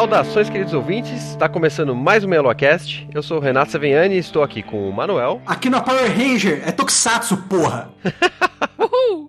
Saudações, queridos ouvintes. Está começando mais um MeloCast. Eu sou o Renato Saviani e estou aqui com o Manuel. Aqui no Power Ranger é Tokusatsu, porra!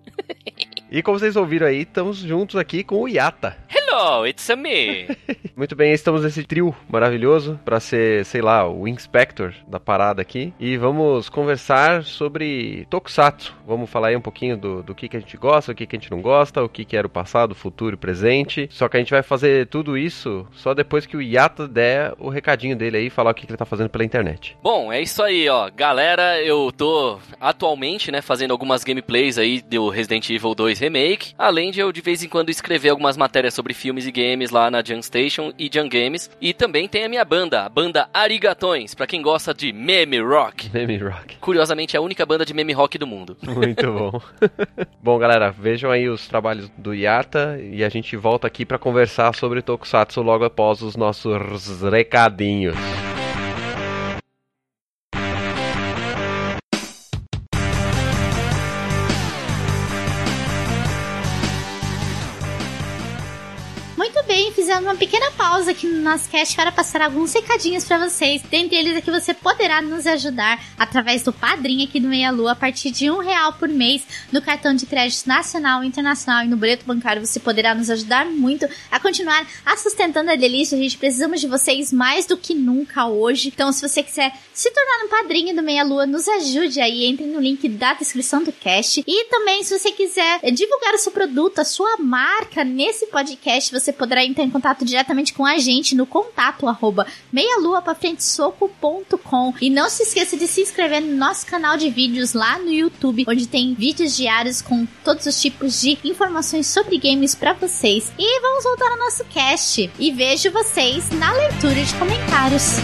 e como vocês ouviram aí, estamos juntos aqui com o Yata. Hello, it's a me. Muito bem, estamos nesse trio maravilhoso para ser, sei lá, o inspector da parada aqui. E vamos conversar sobre Tokusatsu. Vamos falar aí um pouquinho do, do que, que a gente gosta, o que, que a gente não gosta, o que, que era o passado, o futuro e presente. Só que a gente vai fazer tudo isso só depois que o Yata der o recadinho dele aí e falar o que, que ele tá fazendo pela internet. Bom, é isso aí, ó. Galera, eu tô atualmente, né, fazendo algumas gameplays aí do Resident Evil 2 Remake, além de eu de vez em quando escrever algumas matérias sobre filmes e games lá na Jam Station e Jam Games. E também tem a minha banda, a banda Arigatões, para quem gosta de meme rock. Meme rock. Curiosamente, é a única banda de meme rock do mundo. Muito bom. bom, galera, vejam aí os trabalhos do Yata e a gente volta aqui para conversar sobre Tokusatsu logo após os nossos recadinhos. Uma pequena pausa aqui no nosso cast para passar alguns recadinhos para vocês. Dentre eles é que você poderá nos ajudar através do padrinho aqui do Meia Lua a partir de um real por mês no cartão de crédito nacional, internacional e no boleto bancário. Você poderá nos ajudar muito a continuar a sustentando a delícia. A gente precisamos de vocês mais do que nunca hoje. Então, se você quiser se tornar um padrinho do Meia Lua, nos ajude aí. Entre no link da descrição do cast. E também, se você quiser divulgar o seu produto, a sua marca nesse podcast, você poderá entrar em contato contato diretamente com a gente no contato arroba meialuapafrentesoco.com e não se esqueça de se inscrever no nosso canal de vídeos lá no YouTube, onde tem vídeos diários com todos os tipos de informações sobre games para vocês. E vamos voltar ao nosso cast e vejo vocês na leitura de comentários.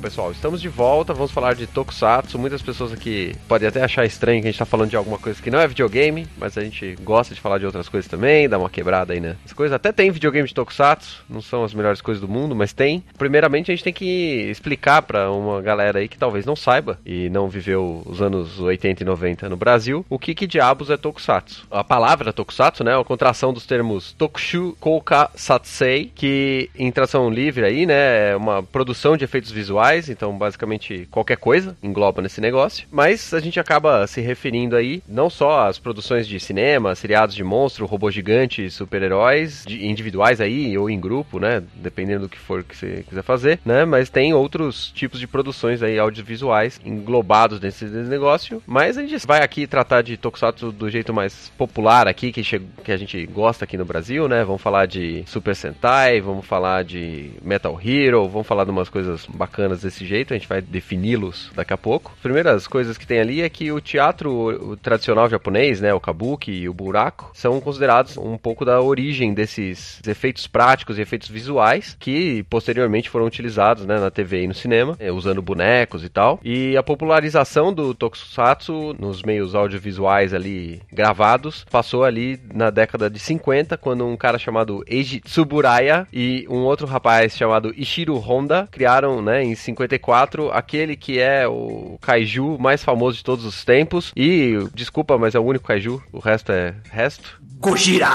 Pessoal, estamos de volta, vamos falar de Tokusatsu. Muitas pessoas aqui podem até achar estranho que a gente tá falando de alguma coisa que não é videogame, mas a gente gosta de falar de outras coisas também, dar uma quebrada aí, né? As coisas até tem videogame de Tokusatsu, não são as melhores coisas do mundo, mas tem. Primeiramente, a gente tem que explicar para uma galera aí que talvez não saiba e não viveu os anos 80 e 90 no Brasil, o que que diabos é Tokusatsu. A palavra Tokusatsu, né, é a contração dos termos Tokushu Kouka Satsei, que em tração livre aí, né, é uma produção de efeitos visuais então basicamente qualquer coisa engloba nesse negócio. Mas a gente acaba se referindo aí não só às produções de cinema, seriados de monstro, robô gigante, super-heróis, individuais aí ou em grupo, né? Dependendo do que for que você quiser fazer, né? Mas tem outros tipos de produções aí audiovisuais englobados nesse negócio. Mas a gente vai aqui tratar de Tokusatsu do jeito mais popular aqui, que, que a gente gosta aqui no Brasil, né? Vamos falar de Super Sentai, vamos falar de Metal Hero, vamos falar de umas coisas bacanas desse jeito, a gente vai defini-los daqui a pouco. As primeiras coisas que tem ali é que o teatro tradicional japonês, né, o kabuki e o buraco, são considerados um pouco da origem desses efeitos práticos e efeitos visuais que posteriormente foram utilizados, né, na TV e no cinema, eh, usando bonecos e tal. E a popularização do tokusatsu nos meios audiovisuais ali gravados passou ali na década de 50, quando um cara chamado Eiji Tsuburaya e um outro rapaz chamado Ishiro Honda criaram, né, em 50 54, aquele que é o kaiju mais famoso de todos os tempos. E, desculpa, mas é o único kaiju, o resto é resto. Gojira!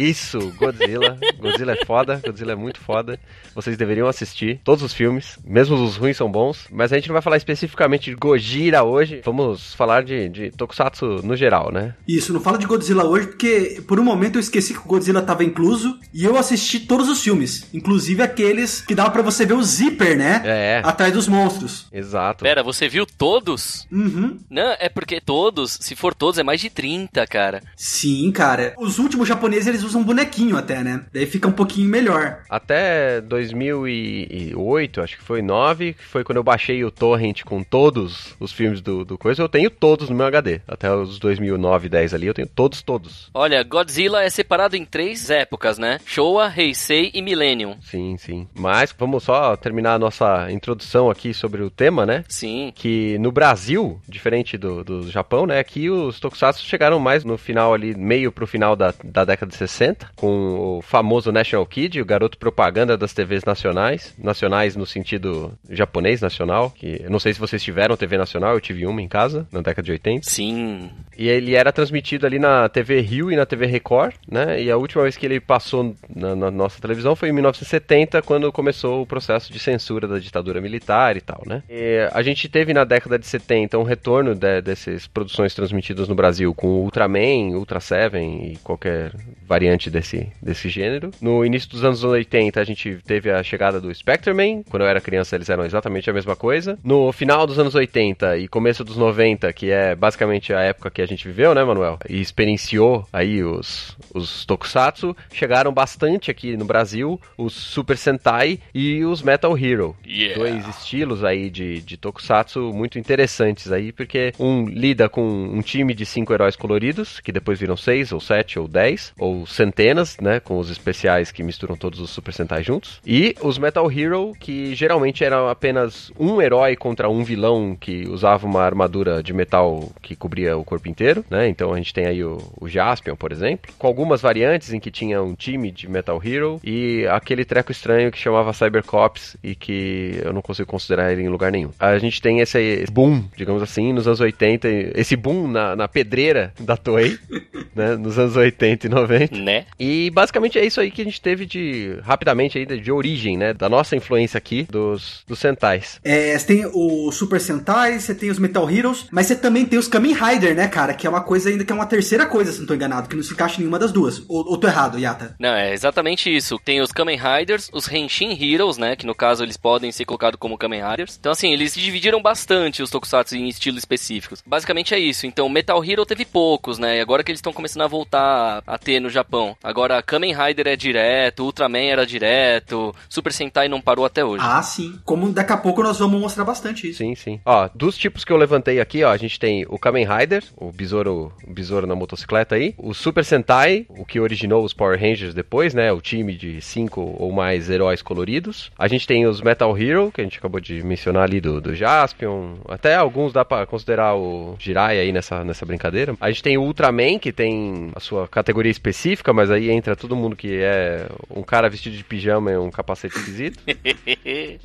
Isso, Godzilla. Godzilla é foda, Godzilla é muito foda. Vocês deveriam assistir todos os filmes, mesmo os ruins são bons. Mas a gente não vai falar especificamente de Gojira hoje, vamos falar de, de Tokusatsu no geral, né? Isso, não fala de Godzilla hoje, porque por um momento eu esqueci que o Godzilla tava incluso e eu assisti todos os filmes, inclusive aqueles que dava para você ver o zíper, né? É. Atrás dos monstros. Exato. Pera, você viu todos? Uhum. Não, é porque todos, se for todos, é mais de 30, cara. Sim, cara. Os últimos japoneses eles usam bonequinho até, né? Daí fica um pouquinho melhor. Até 2008, acho que foi 9, que foi quando eu baixei o torrent com todos os filmes do, do coisa, eu tenho todos no meu HD. Até os 2009, 10 ali, eu tenho todos, todos. Olha, Godzilla é separado em três épocas, né? Showa, Heisei e Millennium. Sim, sim. Mas vamos só terminar a nossa introdução aqui sobre o tema, né? Sim. Que no Brasil, diferente do, do Japão, né? Aqui os tokusatsu chegaram mais no final ali, meio pro final da, da década de 60, com o famoso National Kid, o garoto propaganda das TVs nacionais. Nacionais no sentido japonês, nacional. Que eu não sei se vocês tiveram TV nacional, eu tive uma em casa, na década de 80. Sim. E ele era transmitido ali na TV Rio e na TV Record, né? E a última vez que ele passou na, na nossa televisão foi em 1970, quando começou o processo de censura da ditadura militar e tal, né? E a gente teve na década de 70 um retorno de, dessas produções transmitidas no Brasil com Ultraman, Ultra Seven e qualquer variante desse, desse gênero. No início dos anos 80 a gente teve a chegada do Spectreman, quando eu era criança eles eram exatamente a mesma coisa. No final dos anos 80 e começo dos 90, que é basicamente a época que a gente viveu, né, Manuel? E experienciou aí os, os tokusatsu, chegaram bastante aqui no Brasil os Super Sentai e os Metal Hero. Yeah. Dois estilos aí de, de tokusatsu muito interessantes aí, porque um lida com um time de cinco heróis coloridos, que depois viram seis, ou sete, ou dez, ou centenas, né, com os especiais que misturam todos os Super Sentai juntos. E os Metal Hero, que geralmente eram apenas um herói contra um vilão que usava uma armadura de metal que cobria o corpo inteiro, né? Então a gente tem aí o, o Jaspion, por exemplo, com algumas variantes em que tinha um time de Metal Hero e aquele treco estranho que chamava Cybercops e que eu não consigo considerar ele em lugar nenhum. A gente tem esse boom, digamos assim, nos anos 80, esse boom na, na pedreira da Toei, né? Nos anos 80 e 90. Né? E basicamente é isso aí que a gente teve de, rapidamente aí, de, origem, né? Da nossa influência aqui dos, dos Sentais. É, você tem o Super Sentai, você tem os Metal Heroes, mas você também tem os Kamen Rider, né, cara? Que é uma coisa ainda que é uma terceira coisa, se não tô enganado, que não se encaixa em nenhuma das duas. Ou, ou tô errado, Yata? Não, é exatamente isso. Tem os Kamen Riders, os Henshin Heroes, né? Que no caso eles podem ser colocados como Kamen Riders. Então, assim, eles se dividiram bastante os tokusatsu em estilos específicos. Basicamente é isso. Então, Metal Hero teve poucos, né? E agora que eles estão começando a voltar a ter no Japão. Agora, Kamen Rider é direto, Ultraman era direto, Super Sentai não parou até hoje. Ah, sim. Como daqui a pouco nós vamos mostrar bastante isso. Sim, sim. Ó, dos tipos que eu levantei aqui, ó, a gente tem o Kamen Rider, o besouro, o besouro na motocicleta aí, o Super Sentai, o que originou os Power Rangers depois, né, o time de cinco ou mais heróis coloridos. A gente tem os Metal Hero, que a gente acabou de mencionar ali do, do Jaspion, até alguns dá pra considerar o Jiraiya aí nessa, nessa brincadeira. A gente tem o Ultraman, que tem a sua categoria específica, mas aí entra todo mundo que é um cara vestido de pijama e um capacete esquisito.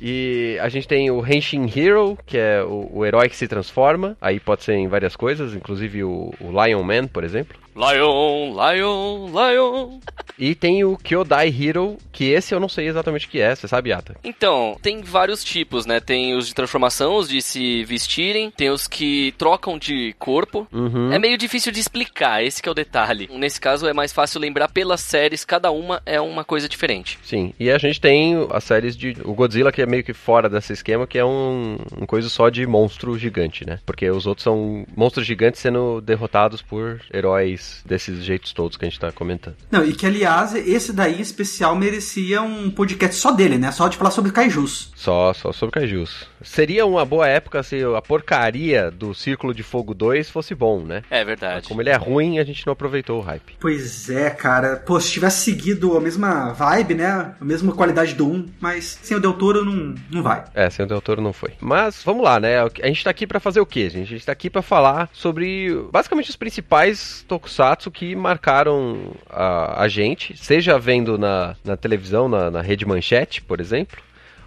E a gente tem o Henshin Hero, que é o, o herói que se transforma. Aí pode ser em várias coisas, inclusive o, o Lion Man, por exemplo. Lion, Lion, Lion. E tem o Kyodai Hero, que esse eu não sei exatamente o que é, você sabe, Yata? Então, tem vários tipos, né? Tem os de transformação, os de se vestirem, tem os que trocam de corpo. Uhum. É meio difícil de explicar, esse que é o detalhe. Nesse caso é mais fácil lembrar pelas séries, cada uma é uma coisa diferente. Sim, e a gente tem as séries de. O Godzilla, que é meio que fora desse esquema, que é um, um coisa só de monstro gigante, né? Porque os outros são monstros gigantes sendo derrotados por heróis desses jeitos todos que a gente tá comentando. Não, e que aliás, esse daí em especial merecia um podcast só dele, né? Só de falar sobre kaijus. Só, só sobre Kaijus. Seria uma boa época se a porcaria do Círculo de Fogo 2 fosse bom, né? É verdade. Como ele é ruim, a gente não aproveitou o hype. Pois é, cara. Pô, se tivesse seguido a mesma vibe, né? A mesma qualidade do 1, mas sem o Del Toro não, não vai. É, sem o Del Toro não foi. Mas vamos lá, né? A gente tá aqui pra fazer o quê, gente? A gente tá aqui pra falar sobre basicamente os principais tokusatsu que marcaram a, a gente, seja vendo na, na televisão, na, na rede manchete, por exemplo,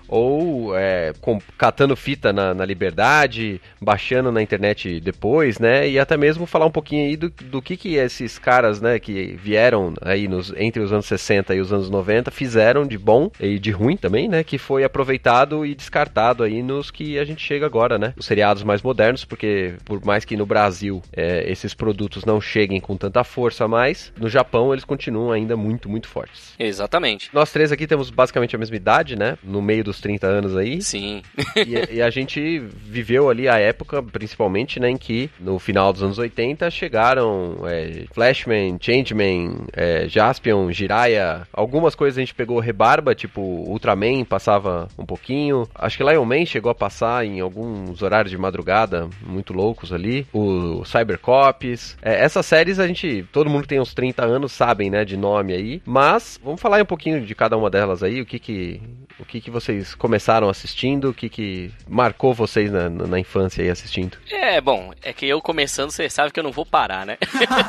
ou é, com, catando fita na, na, Liberdade, baixando na internet depois, né? E até mesmo falar um pouquinho aí do, do que, que esses caras, né, que vieram aí nos, entre os anos 60 e os anos 90 fizeram de bom e de ruim também, né? Que foi aproveitado e descartado aí nos que a gente chega agora, né? Os seriados mais modernos, porque por mais que no Brasil é, esses produtos não cheguem com tanta força mais, no Japão eles continuam ainda muito, muito fortes. Exatamente. Nós três aqui temos basicamente a mesma idade, né? No meio dos 30 anos aí. Sim. e, e, a gente viveu ali a época, principalmente, né, em que no final dos anos 80 chegaram é, Flashman, Changeman, é, Jaspion, Jiraiya. Algumas coisas a gente pegou rebarba, tipo Ultraman passava um pouquinho. Acho que Lion Man chegou a passar em alguns horários de madrugada muito loucos ali. O Cybercops. É, essas séries a gente, todo mundo que tem uns 30 anos sabem, né, de nome aí. Mas vamos falar um pouquinho de cada uma delas aí, o que que, o que, que vocês começaram assistindo, o que que marcou vocês na, na infância aí assistindo. É, bom, é que eu começando, você sabe que eu não vou parar, né?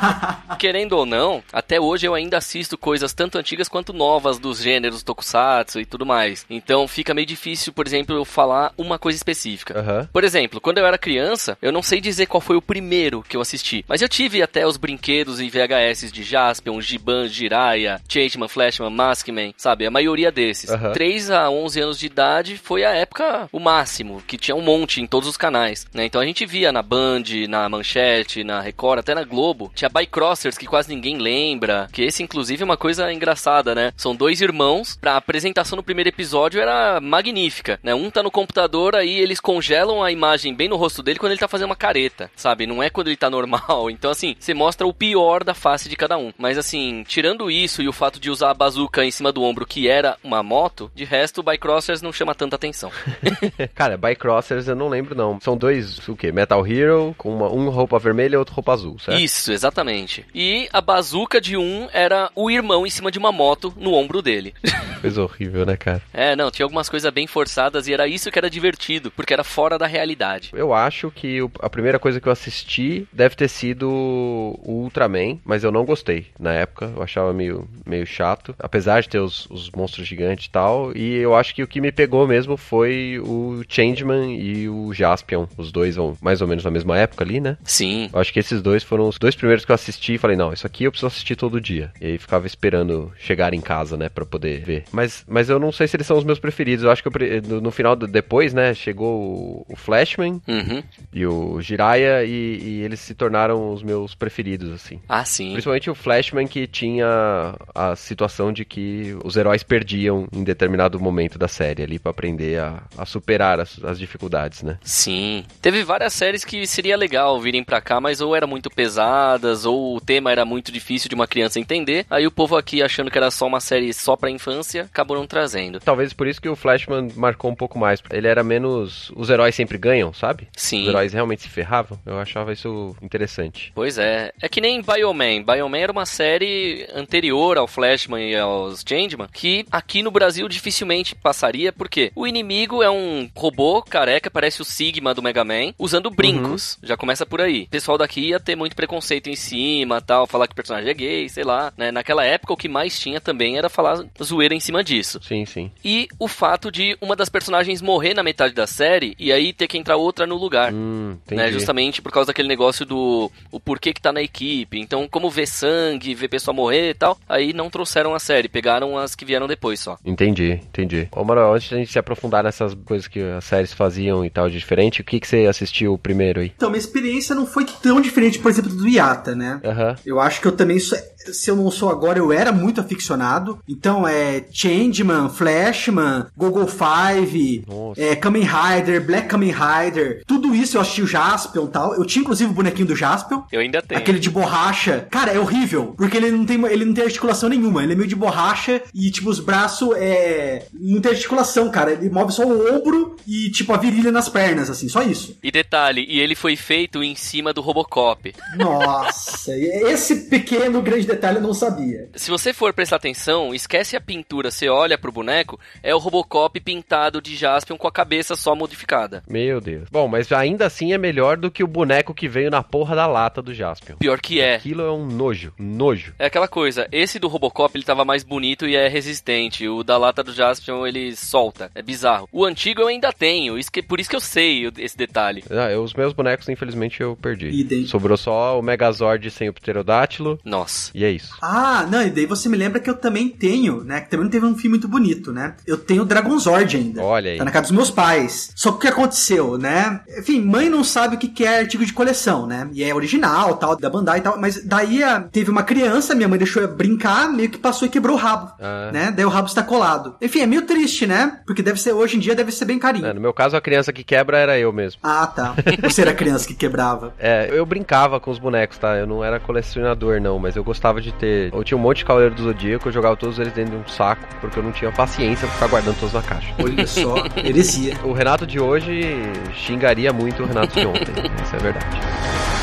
Querendo ou não, até hoje eu ainda assisto coisas tanto antigas quanto novas dos gêneros tokusatsu e tudo mais. Então fica meio difícil, por exemplo, eu falar uma coisa específica. Uhum. Por exemplo, quando eu era criança, eu não sei dizer qual foi o primeiro que eu assisti, mas eu tive até os brinquedos e VHS de Jaspion, Giban, Jiraiya, Changeman, Flashman, Maskman, sabe? A maioria desses. Uhum. 3 a 11 anos de foi a época o máximo, que tinha um monte em todos os canais, né? Então a gente via na Band, na Manchete, na Record, até na Globo, tinha Bycrossers que quase ninguém lembra, que esse inclusive é uma coisa engraçada, né? São dois irmãos, a apresentação no primeiro episódio era magnífica, né? Um tá no computador, aí eles congelam a imagem bem no rosto dele quando ele tá fazendo uma careta, sabe? Não é quando ele tá normal. Então assim, você mostra o pior da face de cada um. Mas assim, tirando isso e o fato de usar a bazuca em cima do ombro, que era uma moto, de resto o Bycrossers não chama tanta atenção. Cara, Bycrossers eu não lembro não. São dois, o que? Metal Hero, com uma um roupa vermelha e outro roupa azul, certo? Isso, exatamente. E a bazuca de um era o irmão em cima de uma moto no ombro dele. Coisa horrível, né, cara? É, não, tinha algumas coisas bem forçadas e era isso que era divertido, porque era fora da realidade. Eu acho que a primeira coisa que eu assisti deve ter sido o Ultraman, mas eu não gostei na época. Eu achava meio, meio chato, apesar de ter os, os monstros gigantes e tal. E eu acho que o que me pegou mesmo foi o Changeman e o Jaspion. Os dois vão mais ou menos na mesma época ali, né? Sim. Eu acho que esses dois foram os dois primeiros que eu assisti e falei, não, isso aqui eu preciso assistir todo dia. E aí ficava esperando chegar em casa, né, pra poder ver. Mas, mas eu não sei se eles são os meus preferidos. Eu acho que eu, no, no, final, depois, né, chegou o, o Flashman uhum. e o Jiraiya e, e, eles se tornaram os meus preferidos, assim. Ah, sim. Principalmente o Flashman que tinha a situação de que os heróis perdiam em determinado momento da série ali para aprender a, a superar as, as dificuldades, né? Sim. Teve várias séries que seria legal virem para cá, mas ou eram muito pesadas, ou o tema era muito difícil de uma criança entender. Aí o povo aqui achando que era só uma série só pra infância, acabou não trazendo. Talvez por isso que o Flashman marcou um pouco mais. Ele era menos. Os heróis sempre ganham, sabe? Sim. Os heróis realmente se ferravam. Eu achava isso interessante. Pois é. É que nem Bioman. Bioman era uma série anterior ao Flashman e aos Changeman, que aqui no Brasil dificilmente passaria, porque o inimigo é um robô careca, parece o Sigma do Mega Man, usando brincos. Uhum. Já começa por aí. O pessoal daqui ia ter muito preconceito em cima, tal, falar que o personagem é gay, sei lá. Né? Naquela época, o que mais tinha também era falar zoeira em cima disso. Sim, sim. E o fato de uma das personagens morrer na metade da série e aí ter que entrar outra no lugar. Hum, né? Justamente por causa daquele negócio do o porquê que tá na equipe. Então, como ver sangue, ver pessoa morrer e tal, aí não trouxeram a série, pegaram as que vieram depois só. Entendi, entendi. Ô, Antes de a gente se aprofundar nessas coisas que as séries faziam e tal de diferente, o que, que você assistiu primeiro aí? Então, minha experiência não foi tão diferente, por exemplo, do Yata, né? Uhum. Eu acho que eu também sou, se eu não sou agora, eu era muito aficionado. Então é Changeman, Flashman, Google Five, é, Kamen Rider, Black Kamen Rider. Tudo isso eu assisti o Jaspion e tal. Eu tinha inclusive o bonequinho do Jaspion. Eu ainda tenho. Aquele de borracha. Cara, é horrível. Porque ele não tem, ele não tem articulação nenhuma. Ele é meio de borracha e, tipo, os braços é. Não tem articulação, cara. Ele move só o ombro e, tipo, a virilha nas pernas, assim. Só isso. E detalhe, e ele foi feito em cima do Robocop. Nossa, esse pequeno grande detalhe eu não sabia. Se você for prestar atenção, esquece a pintura, você olha pro boneco, é o Robocop pintado de Jaspion com a cabeça só modificada. Meu Deus. Bom, mas ainda assim é melhor do que o boneco que veio na porra da lata do Jaspion. Pior que é. Aquilo é um nojo, nojo. É aquela coisa, esse do Robocop ele tava mais bonito e é resistente. O da lata do Jaspion ele solta. É bizarro. O antigo eu ainda tenho, isso que, por isso que eu sei esse detalhe. Ah, os meus bonecos, infelizmente, eu perdi. Idem. Sobrou só o Megazord sem o pterodátilo. Nossa. E é isso. Ah, não, e daí você me lembra que eu também tenho, né? Que também não teve um filme muito bonito, né? Eu tenho o Dragonzord ainda. Olha aí. Tá na casa dos meus pais. Só que o que aconteceu, né? Enfim, mãe não sabe o que é artigo de coleção, né? E é original, tal, da Bandai e tal. Mas daí teve uma criança, minha mãe deixou eu brincar, meio que passou e quebrou o rabo. Ah. Né? Daí o rabo está colado. Enfim, é meio triste, né? Porque deve ser, hoje em dia, deve ser bem carinho. É, no meu caso, a criança que quebra era eu mesmo. Ah, tá. Você era a criança que quebrava. É, eu brincava com os bonecos, tá? Eu não era colecionador, não, mas eu gostava de ter. Eu tinha um monte de Cavaleiro do Zodíaco, eu jogava todos eles dentro de um saco, porque eu não tinha paciência pra ficar guardando todos na caixa. Olha só, heresia. O Renato de hoje xingaria muito o Renato de ontem. Isso é verdade.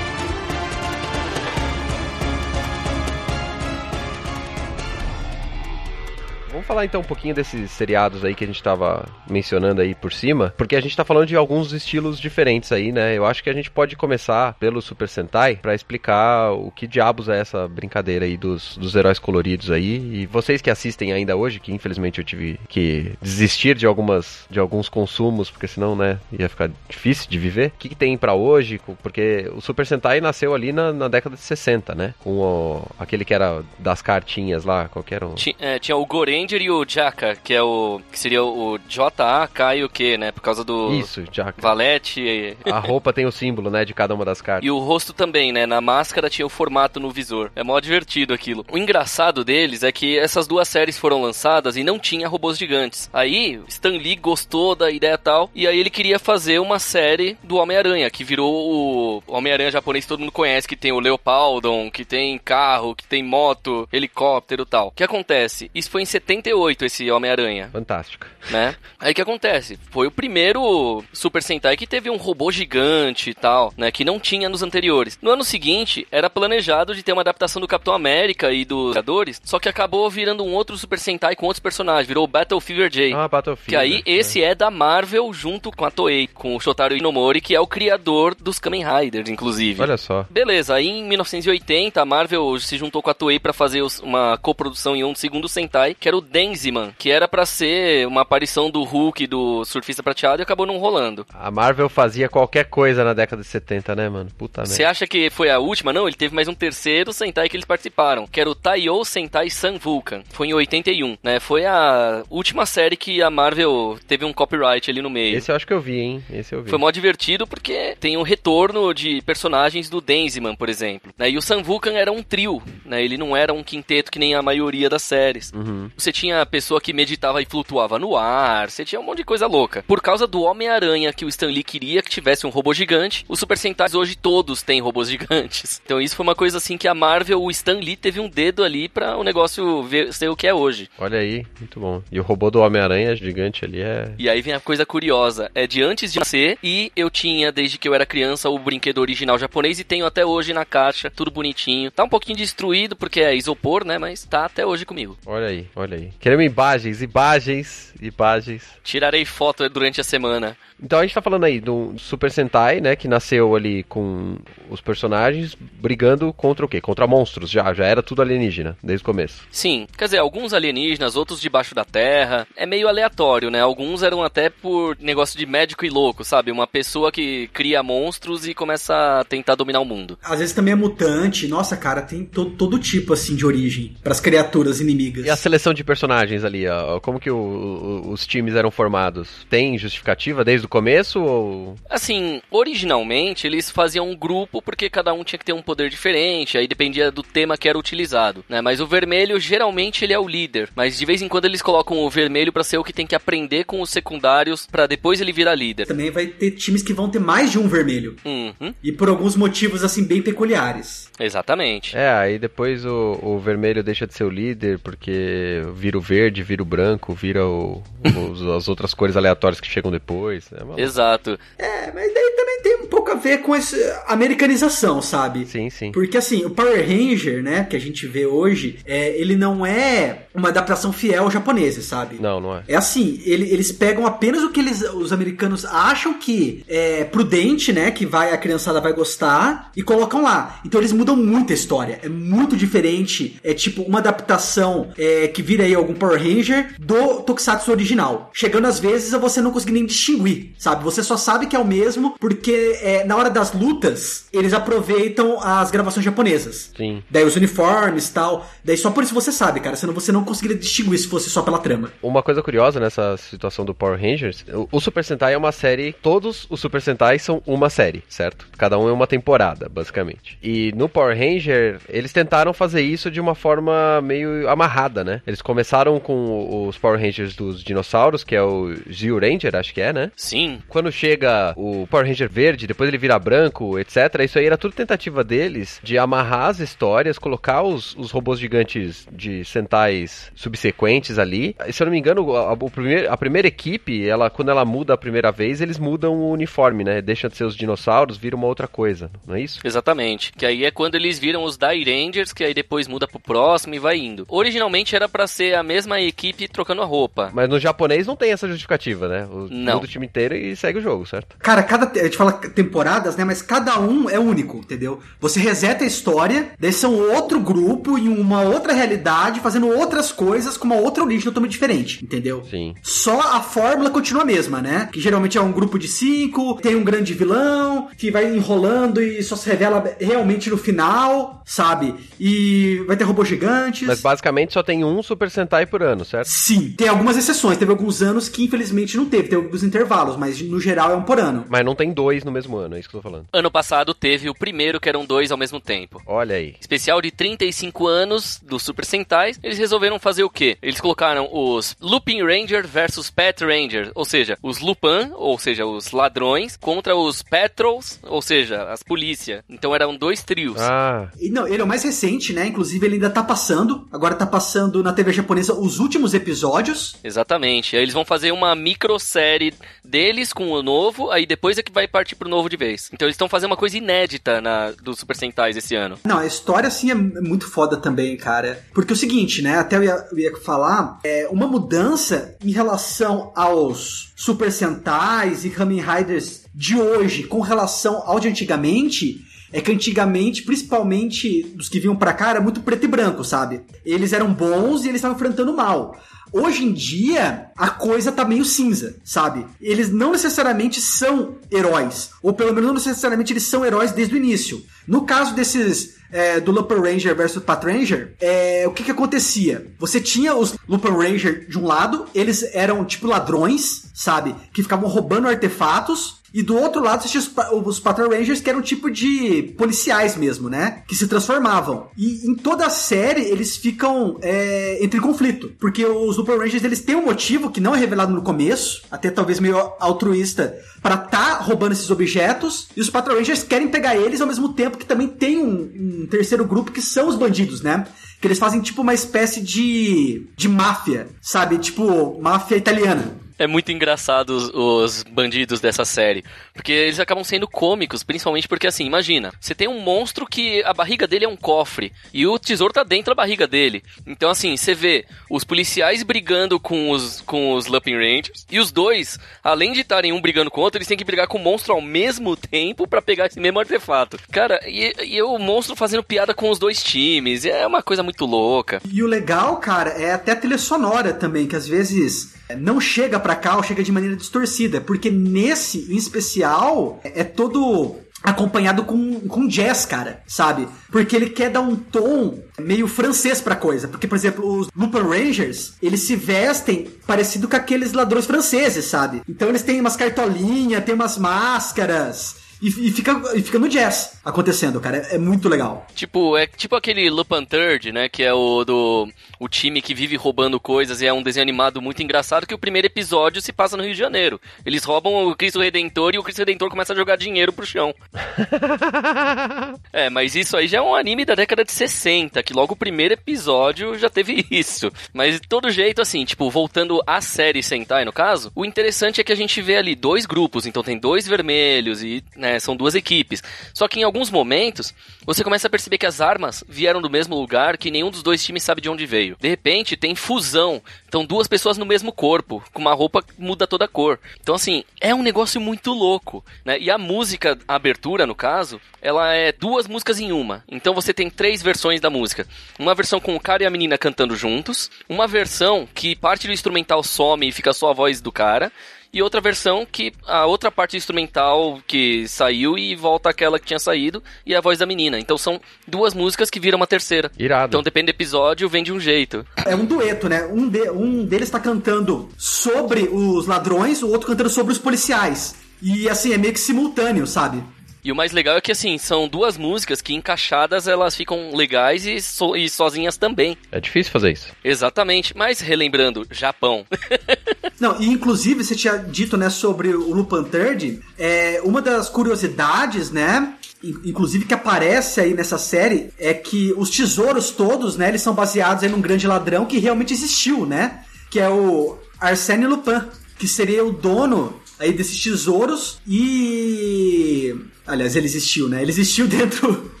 Falar então um pouquinho desses seriados aí que a gente tava mencionando aí por cima, porque a gente tá falando de alguns estilos diferentes aí, né? Eu acho que a gente pode começar pelo Super Sentai para explicar o que diabos é essa brincadeira aí dos, dos heróis coloridos aí. E vocês que assistem ainda hoje, que infelizmente eu tive que desistir de algumas de alguns consumos, porque senão, né, ia ficar difícil de viver. O que, que tem para hoje? Porque o Super Sentai nasceu ali na, na década de 60, né? Com o, aquele que era das cartinhas lá, qualquer um. Tinha, é, tinha o Goranger e o Jaka, que é o. que seria o J-A-K e o Q, né? Por causa do. Isso, Jaka. Valete. E... A roupa tem o símbolo, né? De cada uma das cartas. E o rosto também, né? Na máscara tinha o formato no visor. É mó divertido aquilo. O engraçado deles é que essas duas séries foram lançadas e não tinha robôs gigantes. Aí, Stan Lee gostou da ideia tal, e aí ele queria fazer uma série do Homem-Aranha, que virou o Homem-Aranha japonês todo mundo conhece, que tem o Leopaldon, que tem carro, que tem moto, helicóptero e tal. O que acontece? Isso foi em 78 2008, esse Homem-Aranha. Fantástico. Né? Aí o que acontece? Foi o primeiro Super Sentai que teve um robô gigante e tal, né? Que não tinha nos anteriores. No ano seguinte, era planejado de ter uma adaptação do Capitão América e dos Vingadores, só que acabou virando um outro Super Sentai com outros personagens. Virou o Battle Fever J. Ah, Battle Fever. Que aí, é. esse é da Marvel junto com a Toei, com o Shotaro Inomori, que é o criador dos Kamen Riders, inclusive. Olha só. Beleza, aí em 1980, a Marvel se juntou com a Toei para fazer uma coprodução em um segundo Sentai, que era o Den Denziman, que era para ser uma aparição do Hulk do Surfista Prateado e acabou não rolando. A Marvel fazia qualquer coisa na década de 70, né, mano? Puta merda. Você acha que foi a última? Não, ele teve mais um terceiro Sentai que eles participaram, que era o Taiyo Sentai Sun Vulcan. Foi em 81, né? Foi a última série que a Marvel teve um copyright ali no meio. Esse eu acho que eu vi, hein? Esse eu vi. Foi mó divertido porque tem o um retorno de personagens do Denziman, por exemplo. Né? E o Sun Vulcan era um trio, né? Ele não era um quinteto que nem a maioria das séries. Uhum. Você tinha a pessoa que meditava e flutuava no ar, você tinha um monte de coisa louca. Por causa do Homem-Aranha que o Stan Lee queria que tivesse um robô gigante, os Super Sentais hoje todos têm robôs gigantes. Então isso foi uma coisa assim que a Marvel, o Stan Lee teve um dedo ali para o negócio ver, ser o que é hoje. Olha aí, muito bom. E o robô do Homem-Aranha gigante ali é. E aí vem a coisa curiosa: é de antes de nascer e eu tinha, desde que eu era criança, o brinquedo original japonês e tenho até hoje na caixa, tudo bonitinho. Tá um pouquinho destruído porque é isopor, né? Mas tá até hoje comigo. Olha aí, olha aí. Queremos imagens, imagens, imagens. Tirarei foto durante a semana. Então a gente tá falando aí do Super Sentai, né, que nasceu ali com os personagens brigando contra o quê? Contra monstros, já, já era tudo alienígena, desde o começo. Sim, quer dizer, alguns alienígenas, outros debaixo da terra, é meio aleatório, né? Alguns eram até por negócio de médico e louco, sabe? Uma pessoa que cria monstros e começa a tentar dominar o mundo. Às vezes também é mutante, nossa, cara, tem todo, todo tipo, assim, de origem para as criaturas inimigas. E a seleção de personagens ali, ó, como que o, o, os times eram formados? Tem justificativa desde o começo ou. Assim, originalmente eles faziam um grupo porque cada um tinha que ter um poder diferente, aí dependia do tema que era utilizado, né? Mas o vermelho geralmente ele é o líder, mas de vez em quando eles colocam o vermelho para ser o que tem que aprender com os secundários para depois ele virar líder. Também vai ter times que vão ter mais de um vermelho. Uhum. E por alguns motivos assim bem peculiares. Exatamente. É, aí depois o, o vermelho deixa de ser o líder porque vira o verde, vira o branco, vira o, os, as outras cores aleatórias que chegam depois. É Exato. É, mas daí também tem um pouco a ver com essa americanização, sabe? Sim, sim. Porque assim, o Power Ranger, né, que a gente vê hoje, é, ele não é uma adaptação fiel ao japonês, sabe? Não, não é. É assim, ele, eles pegam apenas o que eles, os americanos acham que é prudente, né, que vai a criançada vai gostar e colocam lá. Então eles mudam muito a história. É muito diferente. É tipo uma adaptação é, que vira aí algum Power Ranger do Tokusatsu original. Chegando às vezes a você não conseguir nem distinguir, sabe? Você só sabe que é o mesmo porque é, na hora das lutas eles aproveitam as gravações japonesas. Sim. Daí os uniformes e tal. Daí só por isso você sabe, cara. Senão você não conseguiria distinguir se fosse só pela trama. Uma coisa curiosa nessa situação do Power Rangers, o, o Super Sentai é uma série, todos os Super Sentai são uma série, certo? Cada um é uma temporada, basicamente. E no Power Ranger, eles tentaram fazer isso de uma forma meio amarrada, né? Eles começaram com os Power Rangers dos dinossauros, que é o Zio Ranger, acho que é, né? Sim. Quando chega o Power Ranger verde, depois ele vira branco, etc. Isso aí era tudo tentativa deles de amarrar as histórias, colocar os, os robôs gigantes de Sentais subsequentes ali. E, se eu não me engano, a, a, a primeira equipe, ela, quando ela muda a primeira vez, eles mudam o uniforme, né? Deixa de ser os dinossauros, vira uma outra coisa, não é isso? Exatamente. Que aí é quando eles viram os Dai Rangers, que aí depois muda pro próximo e vai indo. Originalmente era para ser a mesma equipe trocando a roupa. Mas no japonês não tem essa justificativa, né? O, não. Muda o time inteiro e segue o jogo, certo? Cara, cada. A gente fala temporadas, né? Mas cada um é único, entendeu? Você reseta a história, daí são outro grupo em uma outra realidade, fazendo outras coisas com uma outra origem totalmente diferente, entendeu? Sim. Só a fórmula continua a mesma, né? Que geralmente é um grupo de cinco, tem um grande vilão, que vai enrolando e só se revela realmente no final, sabe? E vai ter robôs gigantes. Mas basicamente só tem um Super Sentai por ano, certo? Sim. Tem algumas exceções. Teve alguns anos que infelizmente não teve. Teve alguns intervalos, mas no geral é um por ano. Mas não tem dois no mesmo ano, é isso que eu tô falando. Ano passado teve o primeiro que eram dois ao mesmo tempo. Olha aí. Especial de 35 anos do Super Sentai. Eles resolveram fazer o quê? Eles colocaram os Lupin Ranger versus Pet Ranger, ou seja, os Lupin, ou seja, os ladrões, contra os Patrols, ou seja, as polícia. Então eram dois trios. Ah. E não, ele é o mais recente, né? Inclusive ele ainda tá passando. Agora tá passando na TV japonesa os últimos episódios. Exatamente. Aí eles vão fazer uma microsérie deles com o novo, aí depois é que vai partir pro novo de vez. Então eles estão fazendo uma coisa inédita na, do Super Sentais esse ano. Não, a história, assim, é muito foda também, cara. Porque é o seguinte, né? Até eu ia, eu ia falar, é uma mudança em relação aos Super Sentais e Kamen Riders de hoje com relação ao de antigamente é que antigamente, principalmente dos que vinham pra cá, era muito preto e branco, sabe? Eles eram bons e eles estavam enfrentando mal. Hoje em dia, a coisa tá meio cinza, sabe? Eles não necessariamente são heróis. Ou pelo menos não necessariamente eles são heróis desde o início. No caso desses é, do Lupin Ranger versus Pat Ranger, é, o que que acontecia? Você tinha os Lupin Ranger de um lado, eles eram tipo ladrões, sabe? Que ficavam roubando artefatos. E do outro lado, você tinha os, os Patrol Rangers, que eram tipo de policiais mesmo, né? Que se transformavam. E em toda a série, eles ficam é, entre conflito. Porque os Super Rangers, eles têm um motivo que não é revelado no começo, até talvez meio altruísta, para tá roubando esses objetos. E os Patrol Rangers querem pegar eles ao mesmo tempo que também tem um, um terceiro grupo que são os bandidos, né? Que eles fazem tipo uma espécie de, de máfia, sabe? Tipo, máfia italiana. É muito engraçado os, os, bandidos dessa série. Porque eles acabam sendo cômicos, principalmente porque, assim, imagina, você tem um monstro que a barriga dele é um cofre e o tesouro tá dentro da barriga dele. Então, assim, você vê os policiais brigando com os, com os Lupin Rangers e os dois, além de estarem um brigando com o outro, eles têm que brigar com o monstro ao mesmo tempo para pegar esse mesmo artefato. Cara, e, e o monstro fazendo piada com os dois times, é uma coisa muito louca. E o legal, cara, é até a trilha sonora também, que às vezes não chega pra cá ou chega de maneira distorcida, porque nesse em especial é todo acompanhado com, com jazz, cara, sabe? Porque ele quer dar um tom meio francês pra coisa. Porque, por exemplo, os Lupin Rangers, eles se vestem parecido com aqueles ladrões franceses, sabe? Então eles têm umas cartolinhas, tem umas máscaras. E, e, fica, e fica no jazz acontecendo, cara. É, é, muito legal. Tipo, é tipo aquele Lupin Third, né? Que é o do o time que vive roubando coisas e é um desenho animado muito engraçado que o primeiro episódio se passa no Rio de Janeiro. Eles roubam o Cristo Redentor e o Cristo Redentor começa a jogar dinheiro pro chão. é, mas isso aí já é um anime da década de 60, que logo o primeiro episódio já teve isso. Mas de todo jeito, assim, tipo, voltando à série Sentai, no caso, o interessante é que a gente vê ali dois grupos, então tem dois vermelhos e, né, é, são duas equipes. Só que em alguns momentos, você começa a perceber que as armas vieram do mesmo lugar, que nenhum dos dois times sabe de onde veio. De repente, tem fusão. Então, duas pessoas no mesmo corpo, com uma roupa que muda toda a cor. Então, assim, é um negócio muito louco, né? E a música, a abertura, no caso, ela é duas músicas em uma. Então, você tem três versões da música. Uma versão com o cara e a menina cantando juntos, uma versão que parte do instrumental some e fica só a voz do cara, e outra versão que a outra parte instrumental que saiu e volta aquela que tinha saído e a voz da menina. Então são duas músicas que viram uma terceira. Irado. Então depende do episódio, vem de um jeito. É um dueto, né? Um, de, um deles tá cantando sobre os ladrões, o outro cantando sobre os policiais. E assim, é meio que simultâneo, sabe? E o mais legal é que, assim, são duas músicas que encaixadas elas ficam legais e, so e sozinhas também. É difícil fazer isso. Exatamente. Mas, relembrando, Japão. Não, e inclusive você tinha dito, né, sobre o Lupin Third, é, uma das curiosidades, né, inclusive que aparece aí nessa série, é que os tesouros todos, né, eles são baseados em num grande ladrão que realmente existiu, né, que é o Arsène Lupin, que seria o dono aí desses tesouros e Aliás, ele existiu, né? Ele existiu dentro.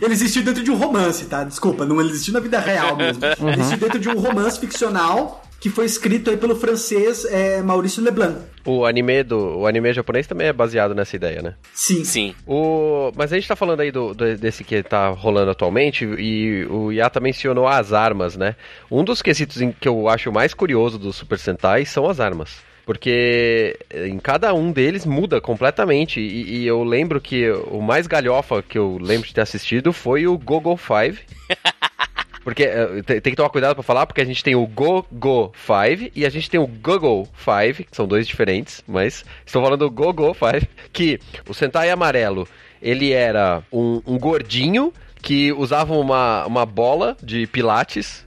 Ele existiu dentro de um romance, tá? Desculpa, não ele existiu na vida real mesmo. Uhum. Ele existiu dentro de um romance ficcional que foi escrito aí pelo francês é, Maurício Leblanc. O anime do o anime japonês também é baseado nessa ideia, né? Sim. Sim. O, mas a gente tá falando aí do, do, desse que tá rolando atualmente e o Yata mencionou as armas, né? Um dos quesitos em que eu acho mais curioso do Super Sentai são as armas. Porque em cada um deles muda completamente. E, e, eu lembro que o mais galhofa que eu lembro de ter assistido foi o Gogo 5. Porque uh, tem, que tomar cuidado para falar, porque a gente tem o Go-Go 5 e a gente tem o Google 5, que são dois diferentes, mas estou falando do Go-Go 5, que o Sentai amarelo, ele era um, um gordinho que usava uma, uma bola de pilates.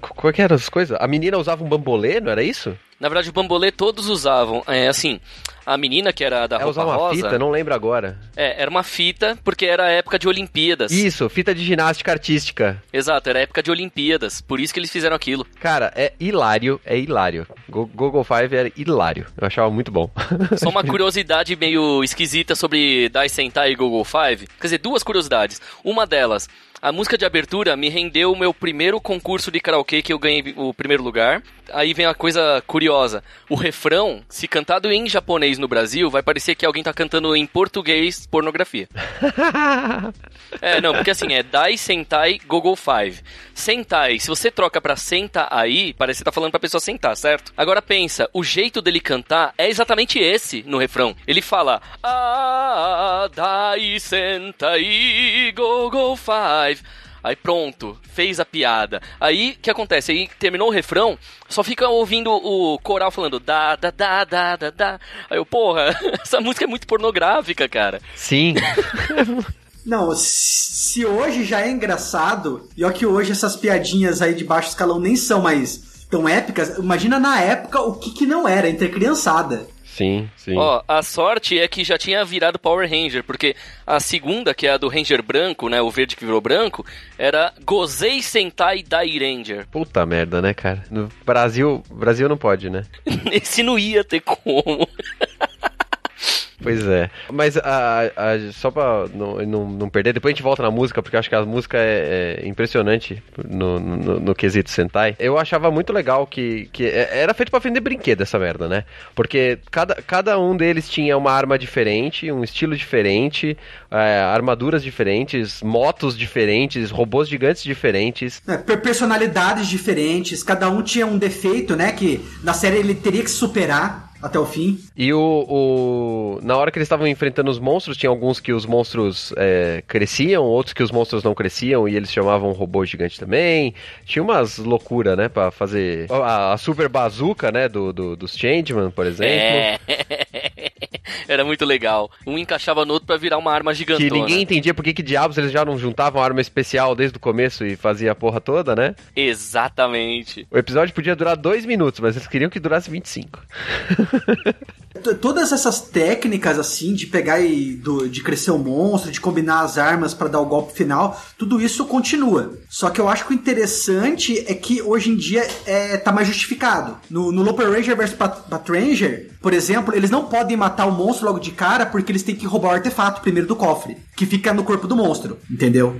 Qual é que eram as coisas? A menina usava um bambolê, não era isso? Na verdade, o bambolê todos usavam. É assim, a menina que era da é, roupa uma rosa... fita? Não lembro agora. É, era uma fita, porque era a época de Olimpíadas. Isso, fita de ginástica artística. Exato, era a época de Olimpíadas, por isso que eles fizeram aquilo. Cara, é hilário, é hilário. Google Five era hilário, eu achava muito bom. Só uma curiosidade meio esquisita sobre Dai Sentai e Google Five. Quer dizer, duas curiosidades. Uma delas, a música de abertura me rendeu o meu primeiro concurso de karaokê que eu ganhei o primeiro lugar. Aí vem a coisa curiosa. O refrão, se cantado em japonês no Brasil, vai parecer que alguém tá cantando em português pornografia. é, não, porque assim, é Dai Sentai Gogo Five. Sentai, se você troca pra senta aí, parece que tá falando pra pessoa sentar, certo? Agora pensa, o jeito dele cantar é exatamente esse no refrão. Ele fala Ah, Dai Sentai Gogo Five. Aí pronto, fez a piada. Aí o que acontece? Aí terminou o refrão, só fica ouvindo o coral falando da da da da da da. Aí eu, porra, essa música é muito pornográfica, cara. Sim. Não, se hoje já é engraçado, e ó que hoje essas piadinhas aí de baixo escalão nem são mais tão épicas, imagina na época o que que não era entre criançada. Sim, sim. Ó, a sorte é que já tinha virado Power Ranger, porque a segunda, que é a do Ranger branco, né, o verde que virou branco, era Gozei Sentai Dai Ranger. Puta merda, né, cara? No Brasil, Brasil não pode, né? Esse não ia ter como. Pois é. Mas a, a, só pra não, não, não, perder, depois a gente volta na música, porque eu acho que a música é, é impressionante no, no, no, quesito Sentai. Eu achava muito legal que, que é, era feito para vender brinquedo essa merda, né? Porque cada, cada um deles tinha uma arma diferente, um estilo diferente, é, armaduras diferentes, motos diferentes, robôs gigantes diferentes. É, personalidades diferentes, cada um tinha um defeito, né? Que na série ele teria que superar até o fim. E o, o na hora que eles estavam enfrentando os monstros, tinha alguns que os monstros é, cresciam, outros que os monstros não cresciam e eles chamavam robô gigante também. Tinha umas loucuras, né, para fazer a, a, super bazuca, né, do, do, dos Changeman, por exemplo. É. Era muito legal. Um encaixava no outro para virar uma arma gigantona. Que ninguém entendia por que, que diabos eles já não juntavam arma especial desde o começo e fazia a porra toda, né? Exatamente. O episódio podia durar dois minutos, mas eles queriam que durasse 25. Todas essas técnicas, assim, de pegar e do, de crescer o monstro, de combinar as armas para dar o golpe final, tudo isso continua. Só que eu acho que o interessante é que hoje em dia é, tá mais justificado. No, no Loper Ranger vs Ranger, por exemplo, eles não podem matar o monstro logo de cara porque eles têm que roubar o artefato primeiro do cofre, que fica no corpo do monstro, entendeu?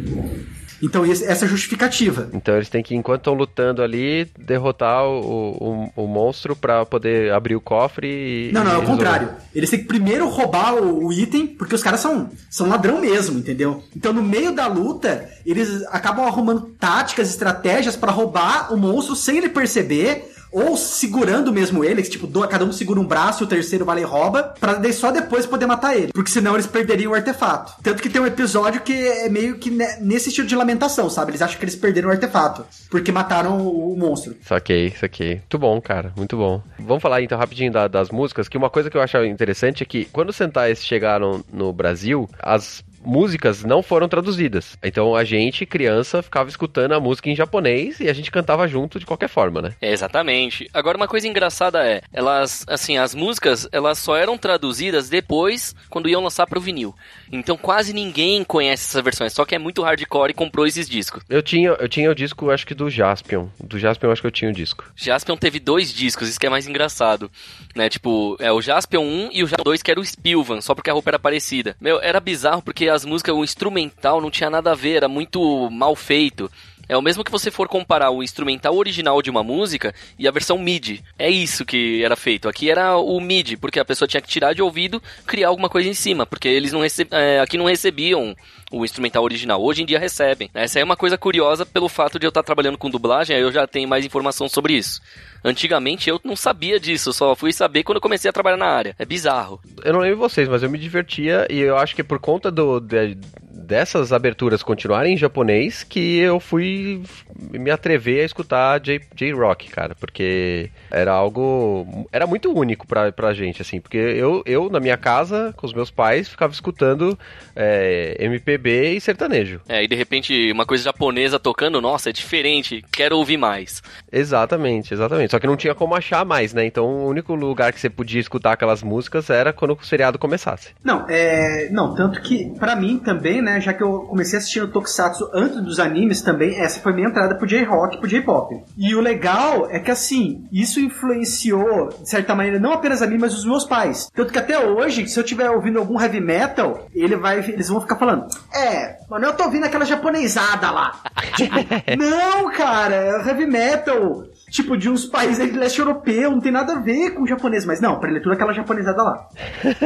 Então, essa é a justificativa. Então, eles têm que, enquanto estão lutando ali, derrotar o, o, o monstro para poder abrir o cofre e. Não, não, é o contrário. Eles têm que primeiro roubar o, o, item, porque os caras são, são ladrão mesmo, entendeu? Então, no meio da luta, eles acabam arrumando táticas, estratégias para roubar o monstro sem ele perceber ou segurando mesmo ele, tipo, cada um segura um braço o terceiro vai lá e rouba, pra só depois poder matar ele. Porque senão eles perderiam o artefato. Tanto que tem um episódio que é meio que nesse estilo de lamentação, sabe? Eles acham que eles perderam o artefato, porque mataram o monstro. Saquei, saquei. Muito bom, cara, muito bom. Vamos falar então rapidinho da, das músicas, que uma coisa que eu acho interessante é que quando os Sentais chegaram no Brasil, as músicas não foram traduzidas. Então a gente, criança, ficava escutando a música em japonês e a gente cantava junto de qualquer forma, né? É, exatamente. Agora uma coisa engraçada é, elas, assim, as músicas, elas só eram traduzidas depois quando iam lançar pro vinil. Então quase ninguém conhece essas versões, só que é muito hardcore e comprou esses discos. Eu tinha, eu tinha o disco, acho que do Jaspion. Do Jaspion acho que eu tinha o disco. Jaspion teve dois discos, isso que é mais engraçado, né? Tipo, é o Jaspion 1 e o Jaspion 2 que era o Spilvan, só porque a roupa era parecida. Meu, era bizarro porque as músicas, o instrumental não tinha nada a ver, era muito mal feito. É o mesmo que você for comparar o instrumental original de uma música e a versão MIDI. É isso que era feito. Aqui era o MIDI, porque a pessoa tinha que tirar de ouvido, criar alguma coisa em cima, porque eles não receb... É, aqui não recebiam o instrumental original. Hoje em dia recebem. Essa é uma coisa curiosa pelo fato de eu estar trabalhando com dublagem, aí eu já tenho mais informação sobre isso. Antigamente eu não sabia disso, só fui saber quando eu comecei a trabalhar na área. É bizarro. Eu não lembro vocês, mas eu me divertia e eu acho que por conta do, de, dessas aberturas continuarem em japonês que eu fui me atrever a escutar J-Rock, cara, porque era algo. Era muito único pra, pra gente, assim, porque eu, eu, na minha casa, com os meus pais, ficava escutando é, MPB e sertanejo. É, e de repente uma coisa japonesa tocando, nossa, é diferente, quero ouvir mais. Exatamente, exatamente. Só que não tinha como achar mais, né? Então o único lugar que você podia escutar aquelas músicas era quando o seriado começasse. Não, é. Não, tanto que, para mim também, né? Já que eu comecei assistindo Tokusatsu antes dos animes também, essa foi minha entrada pro J-Rock, pro J-Pop. E o legal é que, assim, isso influenciou, de certa maneira, não apenas a mim, mas os meus pais. Tanto que até hoje, se eu estiver ouvindo algum heavy metal, ele vai, eles vão ficar falando, é, mano, eu tô ouvindo aquela japonesada lá. tipo, não, cara, é heavy metal tipo, de uns países de leste europeu, não tem nada a ver com o japonês, mas não, preletura aquela japonesada lá.